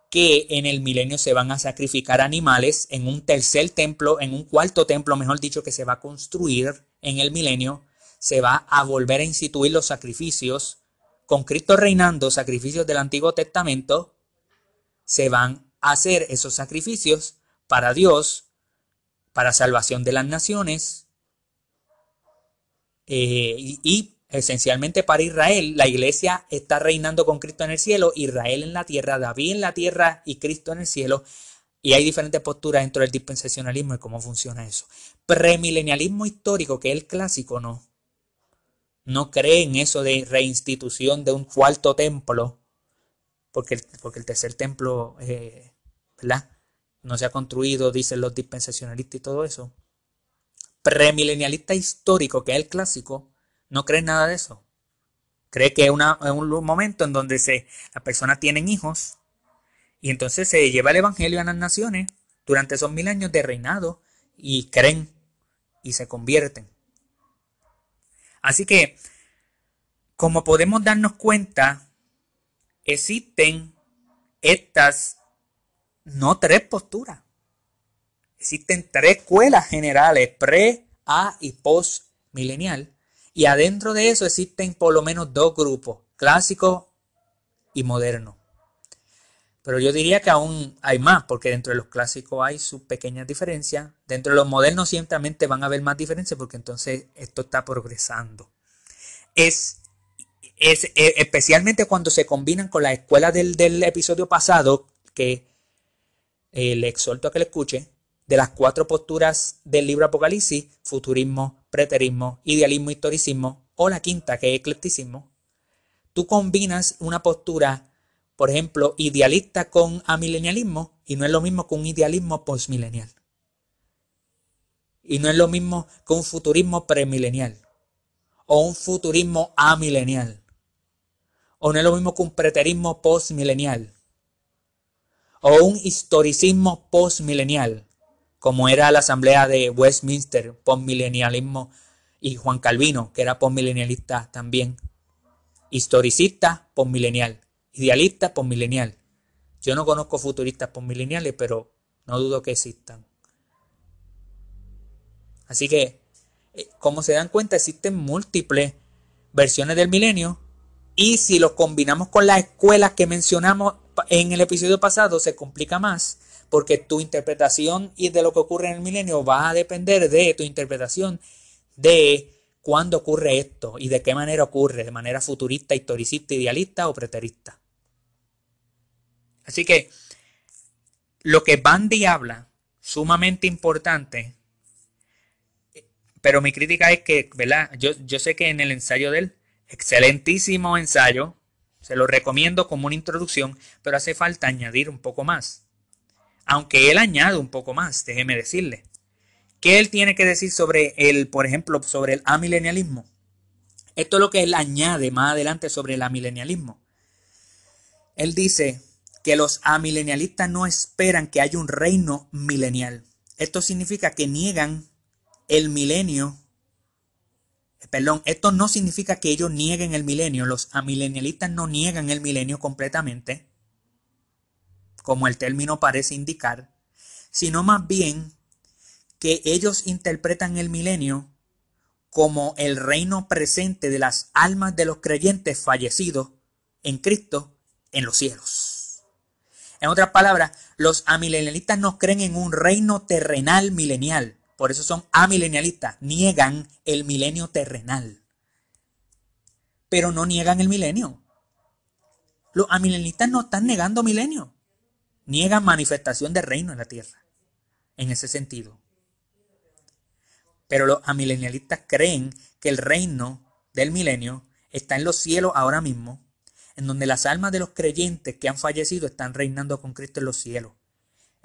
que en el milenio se van a sacrificar animales en un tercer templo, en un cuarto templo, mejor dicho, que se va a construir en el milenio. Se va a volver a instituir los sacrificios con Cristo reinando, sacrificios del Antiguo Testamento. Se van hacer esos sacrificios para Dios, para salvación de las naciones eh, y, esencialmente para Israel. La iglesia está reinando con Cristo en el cielo, Israel en la tierra, David en la tierra y Cristo en el cielo. Y hay diferentes posturas dentro del dispensacionalismo y cómo funciona eso. Premilenialismo histórico, que es el clásico, no. No cree en eso de reinstitución de un cuarto templo porque el, porque el tercer templo, eh. No se ha construido, dicen los dispensacionalistas y todo eso. Premilenialista histórico, que es el clásico, no cree nada de eso. Cree que es, un momento en donde se, las personas tienen hijos y entonces se lleva el evangelio a las naciones durante esos mil años de reinado y creen y se convierten. Así que, como podemos darnos cuenta, existen estas, no tres posturas, existen tres escuelas generales, pre, a y post milenial, y adentro de eso existen por lo menos dos grupos, clásico y moderno. Pero yo diría que aún hay más, porque dentro de los clásicos hay sus pequeñas diferencias. Dentro de los modernos ciertamente van a haber más diferencias, porque entonces esto está progresando. Es es, e, especialmente cuando se combinan con la escuela del, episodio pasado, que eh, le exhorto a que le escuche, de las cuatro posturas del libro Apocalipsis, futurismo, preterismo, idealismo, historicismo, o la quinta, que es eclecticismo, tú combinas una postura, por ejemplo, idealista con amilenialismo, y no es lo mismo que un idealismo postmilenial. Y no es lo mismo que un futurismo premilenial o un futurismo amilenial. O no es lo mismo que un preterismo postmilenial. O un historicismo postmilenial, como era la asamblea de Westminster, postmilenialismo, y Juan Calvino, que era postmilenialista también. Historicista postmilenial. Idealista postmilenial. Yo no conozco futuristas postmileniales, pero no dudo que existan. Así que, eh, como se dan cuenta, existen múltiples versiones del milenio y si lo combinamos con las escuelas que mencionamos en el episodio pasado, se complica más, porque tu interpretación y de lo que ocurre en el milenio va a depender de tu interpretación de cuándo ocurre esto y de qué manera ocurre, de manera futurista, historicista, idealista o preterista. Así que lo que Bandy habla, sumamente importante, pero mi crítica es que, ¿verdad? Yo, yo sé que en el ensayo de él Excelentísimo ensayo, se lo recomiendo como una introducción, pero hace falta añadir un poco más. Aunque él añade un poco más, déjeme decirle. ¿Qué él tiene que decir sobre el, por ejemplo, sobre el amilenialismo? Esto es lo que él añade más adelante sobre el amilenialismo. Él dice que los amilenialistas no esperan que haya un reino milenial. Esto significa que niegan el milenio Perdón, esto no significa que ellos nieguen el milenio. Los amilenialistas no niegan el milenio completamente, como el término parece indicar, sino más bien que ellos interpretan el milenio como el reino presente de las almas de los creyentes fallecidos en Cristo en los cielos. En otras palabras, los amilenialistas no creen en un reino terrenal milenial, por eso son amilenialistas. Niegan el milenio terrenal. Pero no niegan el milenio. Los amilenialistas no están negando milenio. Niegan manifestación del reino en la tierra. en ese sentido. Pero los amilenialistas creen que el reino del milenio está en los cielos ahora mismo, en donde las almas de los creyentes que han fallecido están reinando con Cristo en los cielos.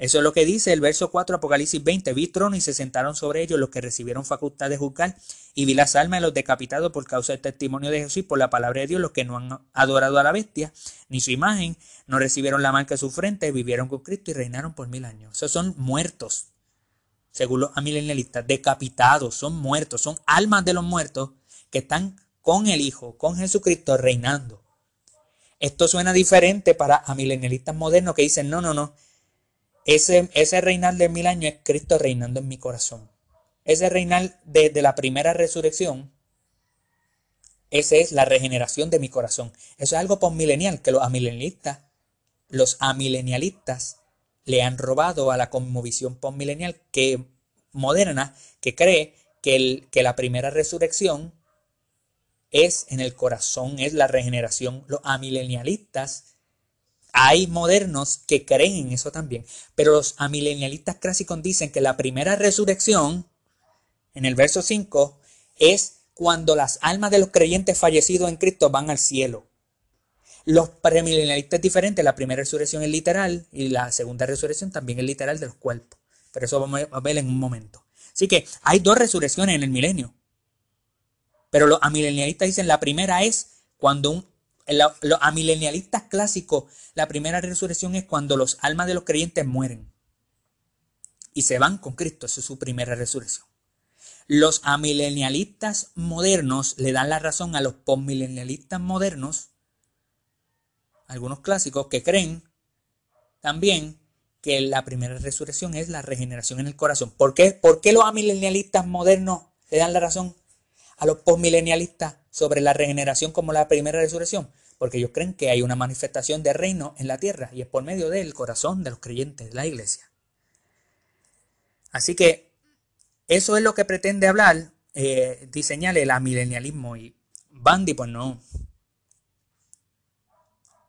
Eso es lo que dice el verso 4 Apocalipsis 20. Vi trono y se sentaron sobre ellos los que recibieron facultad de juzgar y vi las almas de los decapitados por causa del testimonio de Jesús y por la palabra de Dios, los que no han adorado a la bestia ni su imagen, no recibieron la marca de su frente, vivieron con Cristo y reinaron por mil años. Esos son muertos según los amilenialistas, decapitados, son muertos, son almas de los muertos que están con el Hijo, con Jesucristo, reinando. Esto suena diferente para amilenialistas modernos que dicen, no, no, no, ese, ese reinar de mil años es Cristo reinando en mi corazón. Ese reinar desde la primera resurrección, esa es la regeneración de mi corazón. Eso es algo postmilenial que los amilenialistas, los amilenialistas le han robado a la cosmovisión postmilenial que, moderna que cree que, el, que la primera resurrección es en el corazón, es la regeneración. Los amilenialistas, hay modernos que creen en eso también, pero los amilenialistas clásicos dicen que la primera resurrección, en el verso 5, es cuando las almas de los creyentes fallecidos en Cristo van al cielo. Los premilenialistas es diferente. La primera resurrección es literal y la segunda resurrección también es literal de los cuerpos. Pero eso vamos a ver en un momento. Así que hay dos resurrecciones en el milenio. Pero los amilenialistas dicen la primera es cuando un, los amilenialistas clásicos, la primera resurrección es cuando los almas de los creyentes mueren y se van con Cristo. Esa es su primera resurrección. Los amilenialistas modernos le dan la razón a los postmilenialistas modernos algunos clásicos que creen también que la primera resurrección es la regeneración en el corazón. ¿Por qué, ¿Por qué los amilenialistas modernos le dan la razón a los postmilenialistas sobre la regeneración como la primera resurrección? Porque ellos creen que hay una manifestación de reino en la tierra y es por medio del corazón de los creyentes de la iglesia. Así que eso es lo que pretende hablar, eh, diseñar el amilenialismo y Bandy pues no,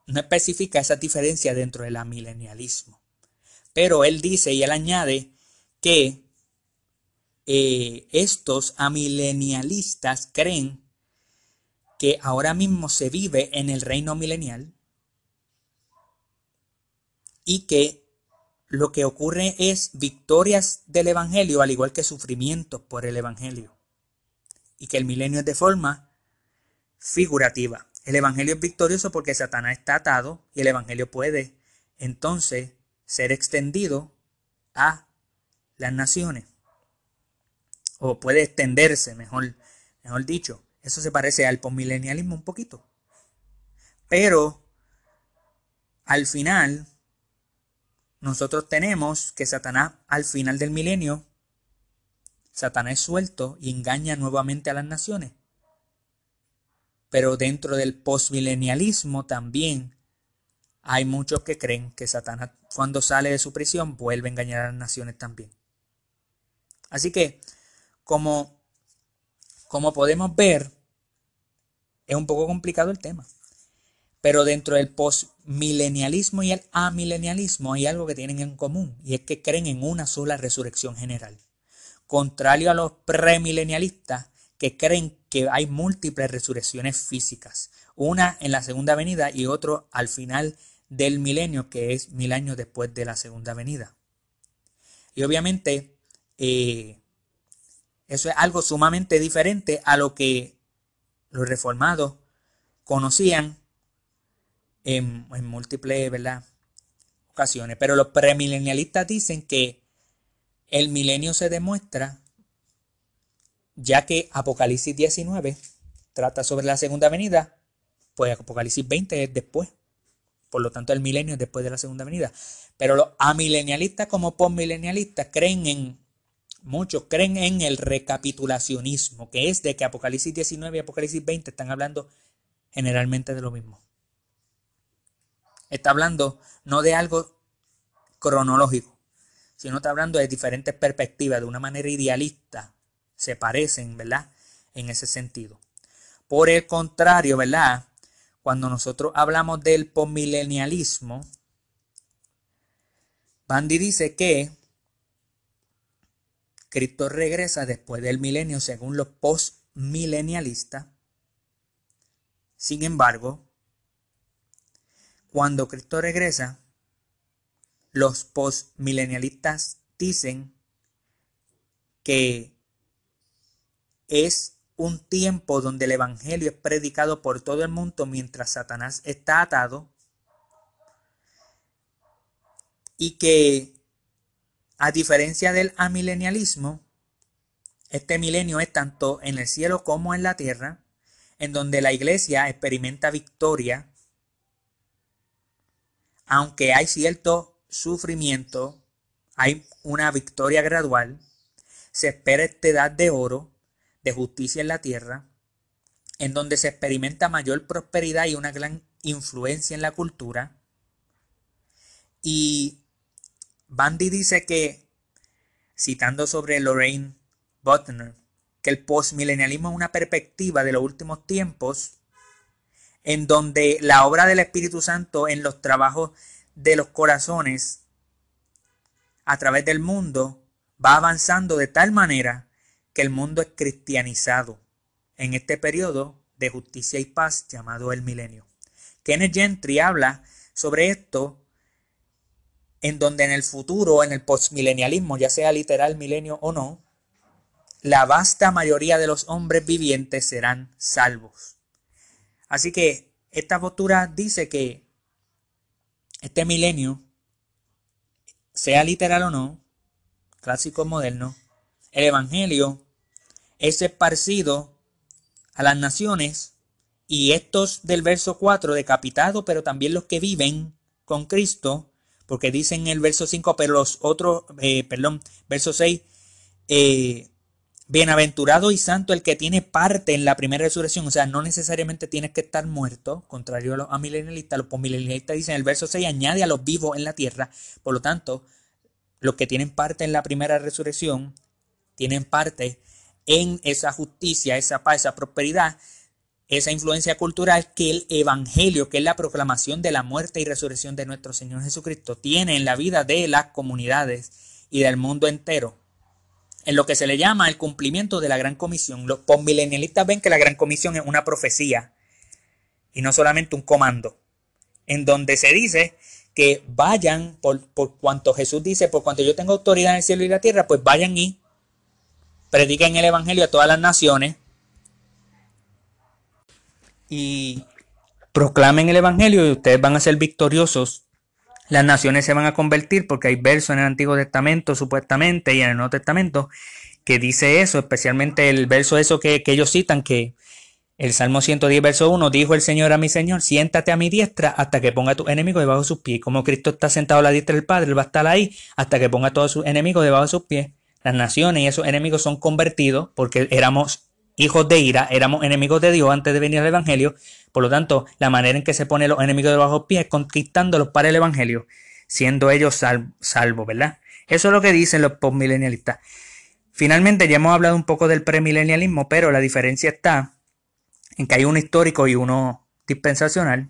no especifica esa diferencia dentro del amilenialismo. Pero él dice y él añade que eh, estos amilenialistas creen que ahora mismo se vive en el reino milenial y que lo que ocurre es victorias del Evangelio al igual que sufrimientos por el Evangelio y que el milenio es de forma figurativa. El Evangelio es victorioso porque Satanás está atado y el Evangelio puede entonces ser extendido a las naciones. O puede extenderse, mejor, mejor dicho. Eso se parece al postmilenialismo un poquito. Pero al final, nosotros tenemos que Satanás al final del milenio, Satanás es suelto y engaña nuevamente a las naciones. Pero dentro del postmilenialismo también hay muchos que creen que Satanás cuando sale de su prisión vuelve a engañar a las naciones también. Así que, como, como podemos ver, es un poco complicado el tema. Pero dentro del postmilenialismo y el amilenialismo hay algo que tienen en común y es que creen en una sola resurrección general. Contrario a los premilenialistas que creen que hay múltiples resurrecciones físicas, una en la segunda venida y otro al final del milenio, que es mil años después de la segunda venida. Y obviamente eh, eso es algo sumamente diferente a lo que los reformados conocían en, múltiples ¿verdad? ocasiones. Pero los premilenialistas dicen que el milenio se demuestra ya que Apocalipsis 19 trata sobre la segunda venida, pues Apocalipsis 20 es después. Por lo tanto, el milenio es después de la segunda venida. Pero los amilenialistas como postmilenialistas creen en, muchos creen en el recapitulacionismo, que es de que Apocalipsis 19 y Apocalipsis 20 están hablando generalmente de lo mismo. Está hablando no de algo cronológico, sino está hablando de diferentes perspectivas, de una manera idealista, se parecen, ¿verdad? En ese sentido. Por el contrario, ¿verdad? Cuando nosotros hablamos del postmilenialismo, Bandy dice que Cristo regresa después del milenio según los postmilenialistas. Sin embargo, cuando Cristo regresa, los postmilenialistas dicen que es un tiempo donde el Evangelio es predicado por todo el mundo mientras Satanás está atado y que a diferencia del amilenialismo, este milenio es tanto en el cielo como en la tierra, en donde la iglesia experimenta victoria, aunque hay cierto sufrimiento, hay una victoria gradual, se espera esta edad de oro, de justicia en la tierra, en donde se experimenta mayor prosperidad y una gran influencia en la cultura. Y Bandy dice que, citando sobre Lorraine Butner, que el postmilenialismo es una perspectiva de los últimos tiempos en donde la obra del Espíritu Santo en los trabajos de los corazones a través del mundo va avanzando de tal manera que el mundo es cristianizado en este periodo de justicia y paz llamado el milenio. Kenneth Gentry habla sobre esto en donde en el futuro, en el postmilenialismo, ya sea literal milenio o no, la vasta mayoría de los hombres vivientes serán salvos. Así que esta postura dice que este milenio, sea literal o no, clásico o moderno, el Evangelio es esparcido a las naciones y estos del verso 4 decapitados, pero también los que viven con Cristo, porque dice en el verso 5, pero los otros, eh, perdón, verso 6, eh, bienaventurado y santo el que tiene parte en la primera resurrección, o sea, no necesariamente tienes que estar muerto, contrario a los amilenialistas, los postmilenialistas dicen en el verso 6, añade a los vivos en la tierra, por lo tanto, los que tienen parte en la primera resurrección, tienen parte en esa justicia, esa paz, esa prosperidad, esa influencia cultural que el Evangelio, que es la proclamación de la muerte y resurrección de nuestro Señor Jesucristo, tiene en la vida de las comunidades y del mundo entero. En lo que se le llama el cumplimiento de la Gran Comisión. Los postmilenialistas ven que la Gran Comisión es una profecía y no solamente un comando, en donde se dice que vayan por, por cuanto Jesús dice, por cuanto yo tengo autoridad en el cielo y la tierra, pues vayan y prediquen el Evangelio a todas las naciones y proclamen el Evangelio y ustedes van a ser victoriosos. Las naciones se van a convertir porque hay versos en el Antiguo Testamento supuestamente y en el Nuevo Testamento que dice eso, especialmente el verso eso que, ellos citan, que el Salmo 110, verso 1, dijo el Señor a mi Señor, siéntate a mi diestra hasta que ponga a tus enemigos debajo de sus pies. Como Cristo está sentado a la diestra del Padre, Él va a estar ahí hasta que ponga a todos sus enemigos debajo de sus pies. Las naciones y esos enemigos son convertidos porque éramos hijos de ira, éramos enemigos de Dios antes de venir al Evangelio. Por lo tanto, la manera en que se ponen los enemigos de los pies es conquistándolos para el Evangelio, siendo ellos salvos, ¿verdad? Eso es lo que dicen los postmilenialistas. Finalmente, ya hemos hablado un poco del premilenialismo, pero la diferencia está en que hay uno histórico y uno dispensacional.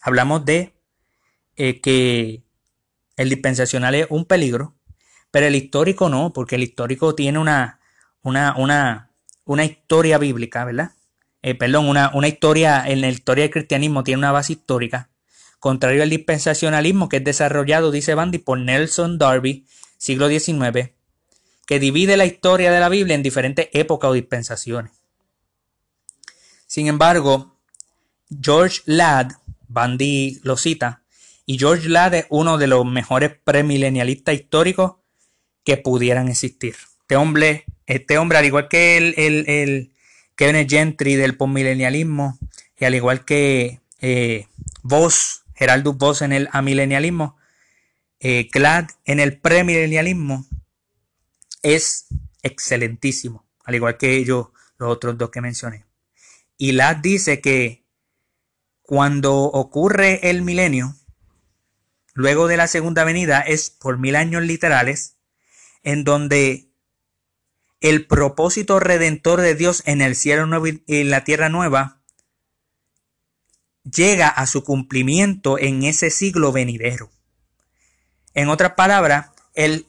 Hablamos de eh, que el dispensacional es un peligro, pero el histórico no, porque el histórico tiene una, una una historia bíblica, ¿verdad? Eh, perdón, una, una, historia, en la historia del cristianismo tiene una base histórica, contrario al dispensacionalismo que es desarrollado, dice Bandy, por Nelson Darby, siglo XIX, que divide la historia de la Biblia en diferentes épocas o dispensaciones. Sin embargo, George Ladd, Bandy lo cita, y George Ladd es uno de los mejores premilenialistas históricos que pudieran existir. Este hombre este hombre, al igual que el, el, Kevin Gentry del postmilenialismo, y al igual que eh, Voss, Geraldus Voss en el amilenialismo, eh, Clad en el premilenialismo, es excelentísimo, al igual que ellos, los otros dos que mencioné. Y Ladd dice que cuando ocurre el milenio, luego de la segunda venida, es por mil años literales, en donde el propósito redentor de Dios en el cielo nuevo y en la tierra nueva llega a su cumplimiento en ese siglo venidero. En otras palabras, el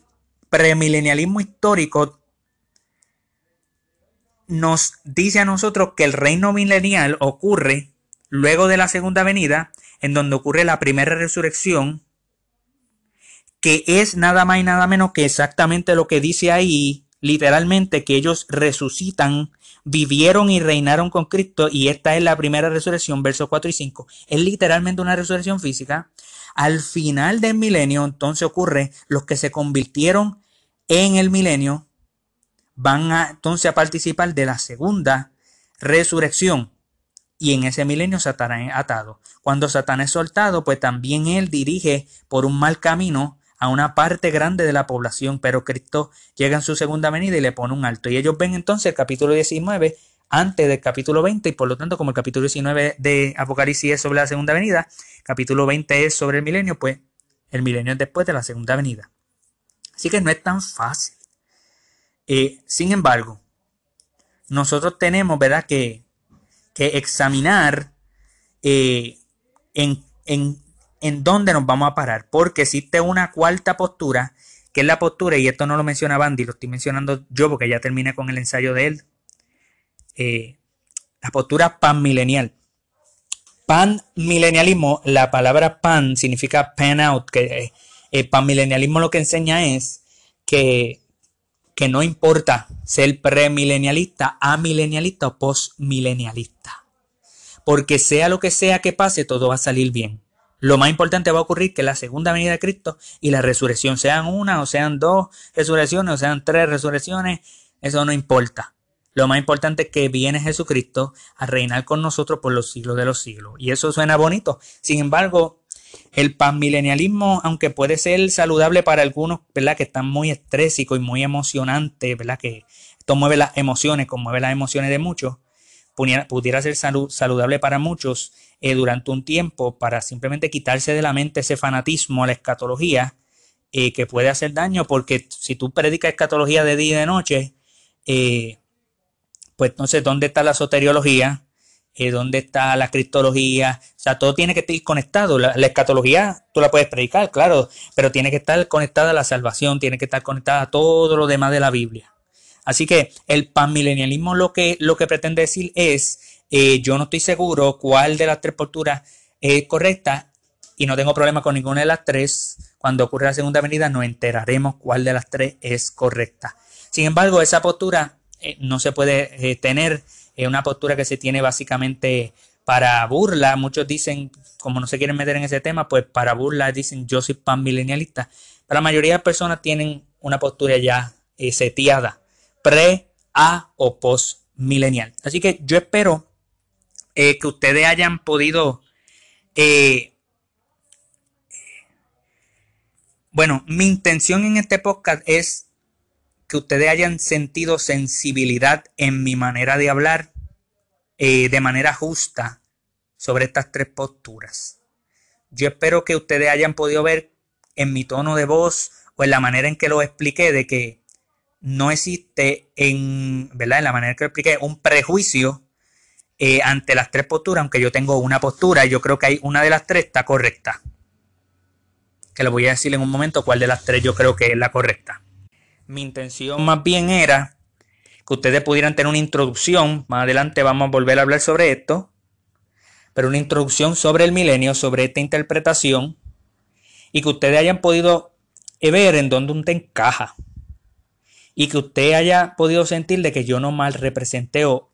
premilenialismo histórico nos dice a nosotros que el reino milenial ocurre luego de la segunda venida, en donde ocurre la primera resurrección, que es nada más y nada menos que exactamente lo que dice ahí, literalmente, que ellos resucitan, vivieron y reinaron con Cristo, y esta es la primera resurrección, versos 4 y 5. Es literalmente una resurrección física. Al final del milenio, entonces ocurre los que se convirtieron en el milenio, van a, entonces a participar de la segunda resurrección. Y en ese milenio Satanás es atado. Cuando Satanás es soltado, pues también él dirige por un mal camino a una parte grande de la población, pero Cristo llega en su segunda venida y le pone un alto. Y ellos ven entonces el capítulo 19 antes del capítulo 20 y por lo tanto como el capítulo 19 de Apocalipsis es sobre la segunda venida, capítulo 20 es sobre el milenio, pues el milenio es después de la segunda venida. Así que no es tan fácil. Eh, sin embargo, nosotros tenemos, ¿verdad?, que, que examinar eh, en, en, en, dónde nos vamos a parar, porque existe una cuarta postura, que es la postura, y esto no lo menciona Bandy, lo estoy mencionando yo porque ya terminé con el ensayo de él, eh, la postura panmilenial. Panmilenialismo, la palabra pan significa pan out, que el panmilenialismo lo que enseña es que que no importa ser premilenialista, amilenialista o postmilenialista. Porque sea lo que sea que pase, todo va a salir bien. Lo más importante va a ocurrir que la segunda venida de Cristo y la resurrección sean una o sean dos resurrecciones o sean tres resurrecciones, eso no importa. Lo más importante es que viene Jesucristo a reinar con nosotros por los siglos de los siglos. Y eso suena bonito. Sin embargo, el panmilenialismo, aunque puede ser saludable para algunos, ¿verdad? Que están muy estrésicos y muy emocionantes, ¿verdad? Que esto mueve las emociones, como mueve las emociones de muchos, pudiera, ser saludable para muchos eh, durante un tiempo para simplemente quitarse de la mente ese fanatismo a la escatología eh, que puede hacer daño, porque si tú predicas escatología de día y de noche, eh, pues entonces, ¿dónde está la soteriología? eh, dónde está la cristología, o sea, todo tiene que estar conectado. La, escatología tú la puedes predicar, claro, pero tiene que estar conectada a la salvación, tiene que estar conectada a todo lo demás de la Biblia. Así que el panmilenialismo lo que, lo que pretende decir es, eh, yo no estoy seguro cuál de las tres posturas es correcta y no tengo problema con ninguna de las tres. Cuando ocurre la segunda venida nos enteraremos cuál de las tres es correcta. Sin embargo, esa postura eh, no se puede eh, tener es una postura que se tiene básicamente para burla. Muchos dicen, como no se quieren meter en ese tema, pues para burla dicen yo soy pan milenialista. Pero la mayoría de personas tienen una postura ya eh, seteada, pre, a o post milenial. Así que yo espero eh, que ustedes hayan podido eh, bueno, mi intención en este podcast es que ustedes hayan sentido sensibilidad en mi manera de hablar eh, de manera justa sobre estas tres posturas. Yo espero que ustedes hayan podido ver en mi tono de voz o en la manera en que lo expliqué de que no existe en, ¿verdad? En la manera en que lo expliqué un prejuicio eh, ante las tres posturas, aunque yo tengo una postura yo creo que hay una de las tres está correcta. Que lo voy a decir en un momento cuál de las tres yo creo que es la correcta. Mi intención más bien era que ustedes pudieran tener una introducción. Más adelante vamos a volver a hablar sobre esto. Pero una introducción sobre el milenio, sobre esta interpretación. Y que ustedes hayan podido ver en dónde usted encaja. Y que usted haya podido sentir de que yo no mal representé o,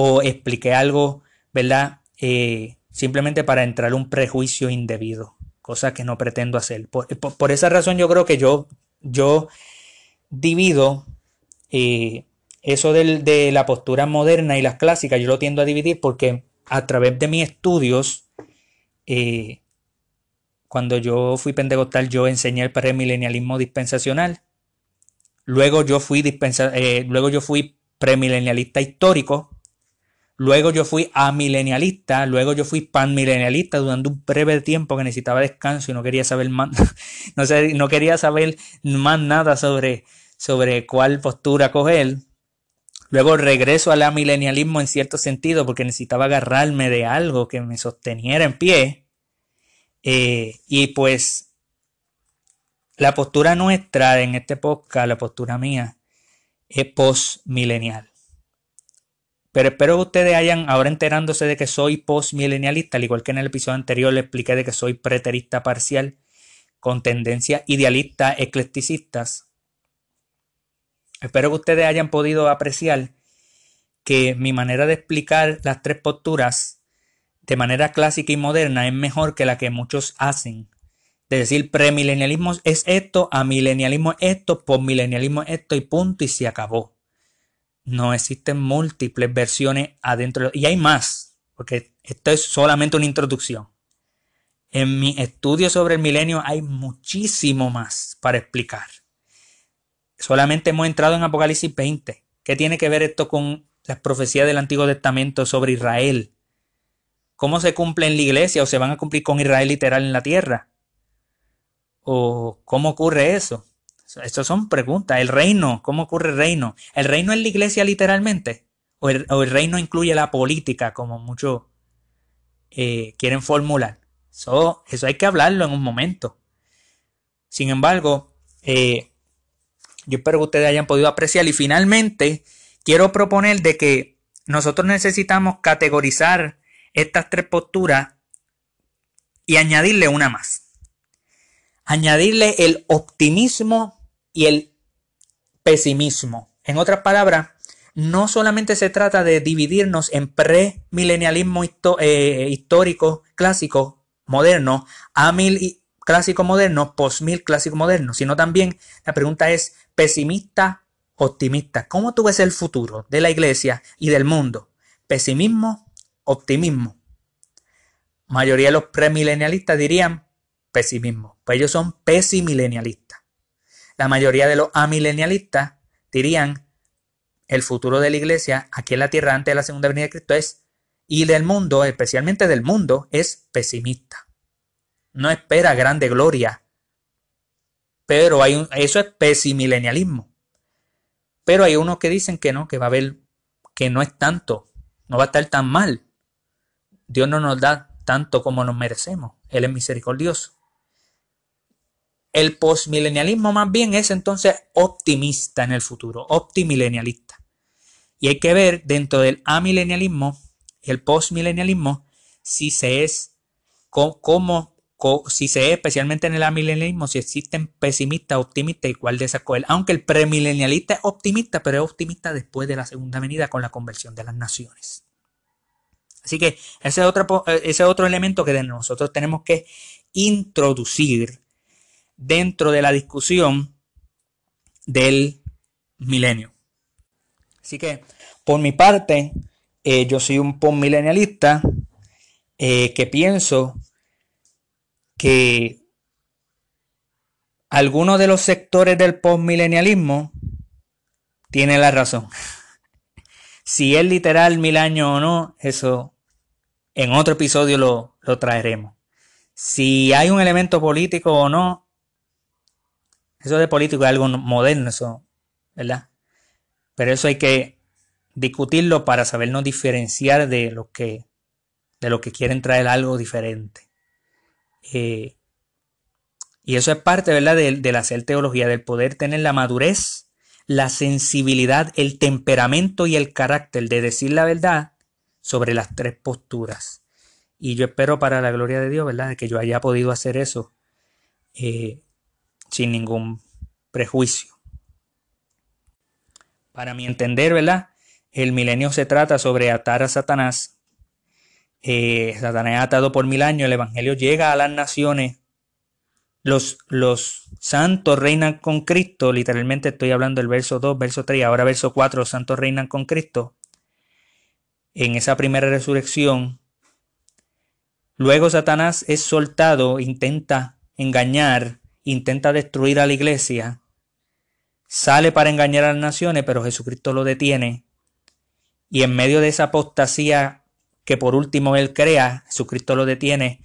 o expliqué algo, ¿verdad? Eh, simplemente para entrar un prejuicio indebido. Cosa que no pretendo hacer. Por, esa razón yo creo que yo, yo divido eh, eso de la postura moderna y las clásicas, yo lo tiendo a dividir porque a través de mis estudios, eh, cuando yo fui pentecostal, yo enseñé el premilenialismo dispensacional. Luego yo fui, dispensa, luego yo fui premilenialista histórico. Luego yo fui amilenialista, luego yo fui panmilenialista durante un breve tiempo que necesitaba descanso y no quería saber más, no, sé, no quería saber más nada sobre, sobre cuál postura coger. Luego regreso al amilenialismo en cierto sentido porque necesitaba agarrarme de algo que me sosteniera en pie. Eh, y pues la postura nuestra en este podcast, la postura mía, es postmilenial. Pero espero que ustedes hayan, ahora enterándose de que soy postmilenialista, al igual que en el episodio anterior le expliqué de que soy preterista parcial, con tendencias idealistas eclecticistas. Espero que ustedes hayan podido apreciar que mi manera de explicar las tres posturas de manera clásica y moderna es mejor que la que muchos hacen. De decir, premilenialismo es esto, amilenialismo es esto, postmilenialismo es esto y punto y se acabó. No existen múltiples versiones adentro. Y hay más, porque esto es solamente una introducción. En mi estudio sobre el milenio hay muchísimo más para explicar. Solamente hemos entrado en Apocalipsis 20. ¿Qué tiene que ver esto con las profecías del Antiguo Testamento sobre Israel? ¿Cómo se cumple en la iglesia o se van a cumplir con Israel literal en la tierra? ¿O cómo ocurre eso? Estas son preguntas. El reino, ¿cómo ocurre el reino? ¿El reino es la iglesia literalmente? ¿O el, reino incluye la política, como muchos eh, quieren formular? Eso, eso hay que hablarlo en un momento. Sin embargo, eh, yo espero que ustedes hayan podido apreciar. Y finalmente, quiero proponer de que nosotros necesitamos categorizar estas tres posturas y añadirle una más. Añadirle el optimismo y el pesimismo. En otras palabras, no solamente se trata de dividirnos en premilenialismo eh, histórico clásico moderno, a mil clásico moderno, post-mil clásico moderno, sino también la pregunta es pesimista, optimista. ¿Cómo tú ves el futuro de la iglesia y del mundo? Pesimismo, optimismo. Mayoría de los premilenialistas dirían pesimismo, pues ellos son pesimilenialistas. La mayoría de los amilenialistas dirían el futuro de la iglesia aquí en la tierra antes de la segunda venida de Cristo es y del mundo, especialmente del mundo, es pesimista. No espera grande gloria. Pero hay un, eso es pesimilenialismo. Pero hay unos que dicen que no, que va a haber, que no es tanto, no va a estar tan mal. Dios no nos da tanto como nos merecemos. Él es misericordioso. El postmilenialismo más bien es entonces optimista en el futuro, optimilenialista. Y hay que ver dentro del amilenialismo el postmilenialismo, si se es como, si se es especialmente en el amilenialismo, si existen pesimistas, optimistas y cuál de esas Aunque el premilenialista es optimista, pero es optimista después de la segunda venida con la conversión de las naciones. Así que ese es otro, ese otro elemento que nosotros tenemos que introducir dentro de la discusión del milenio. Así que, por mi parte, eh, yo soy un postmilenialista eh, que pienso que algunos de los sectores del postmilenialismo tienen la razón. si es literal mil años o no, eso en otro episodio lo, lo traeremos. Si hay un elemento político o no, eso de político es algo moderno, eso, ¿verdad? Pero eso hay que discutirlo para sabernos diferenciar de lo que, de lo que quieren traer algo diferente. Eh, y eso es parte, ¿verdad?, del, del hacer teología, del poder tener la madurez, la sensibilidad, el temperamento y el carácter de decir la verdad sobre las tres posturas. Y yo espero para la gloria de Dios, ¿verdad?, que yo haya podido hacer eso eh, sin ningún prejuicio. Para mi entender, ¿verdad? El milenio se trata sobre atar a Satanás. Eh, Satanás es atado por mil años, el Evangelio llega a las naciones. Los, los santos reinan con Cristo, literalmente estoy hablando del verso 2, verso 3, ahora verso 4, los santos reinan con Cristo. En esa primera resurrección, luego Satanás es soltado, intenta engañar, intenta destruir a la iglesia, sale para engañar a las naciones, pero Jesucristo lo detiene y en medio de esa apostasía que por último él crea, Jesucristo lo detiene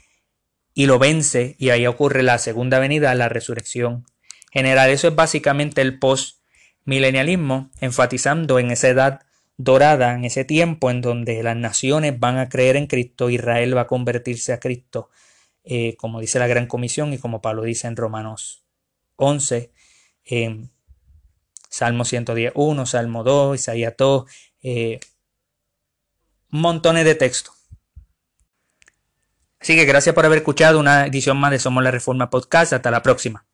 y lo vence y ahí ocurre la segunda venida, la resurrección general. Eso es básicamente el post-milenialismo, enfatizando en esa edad dorada, en ese tiempo en donde las naciones van a creer en Cristo, Israel va a convertirse a Cristo, eh, como dice la Gran Comisión y como Pablo dice en Romanos 11, en Salmo 110.1, Salmo 2, Isaías 2, eh, montones de texto. Así que gracias por haber escuchado una edición más de Somos la Reforma Podcast. Hasta la próxima.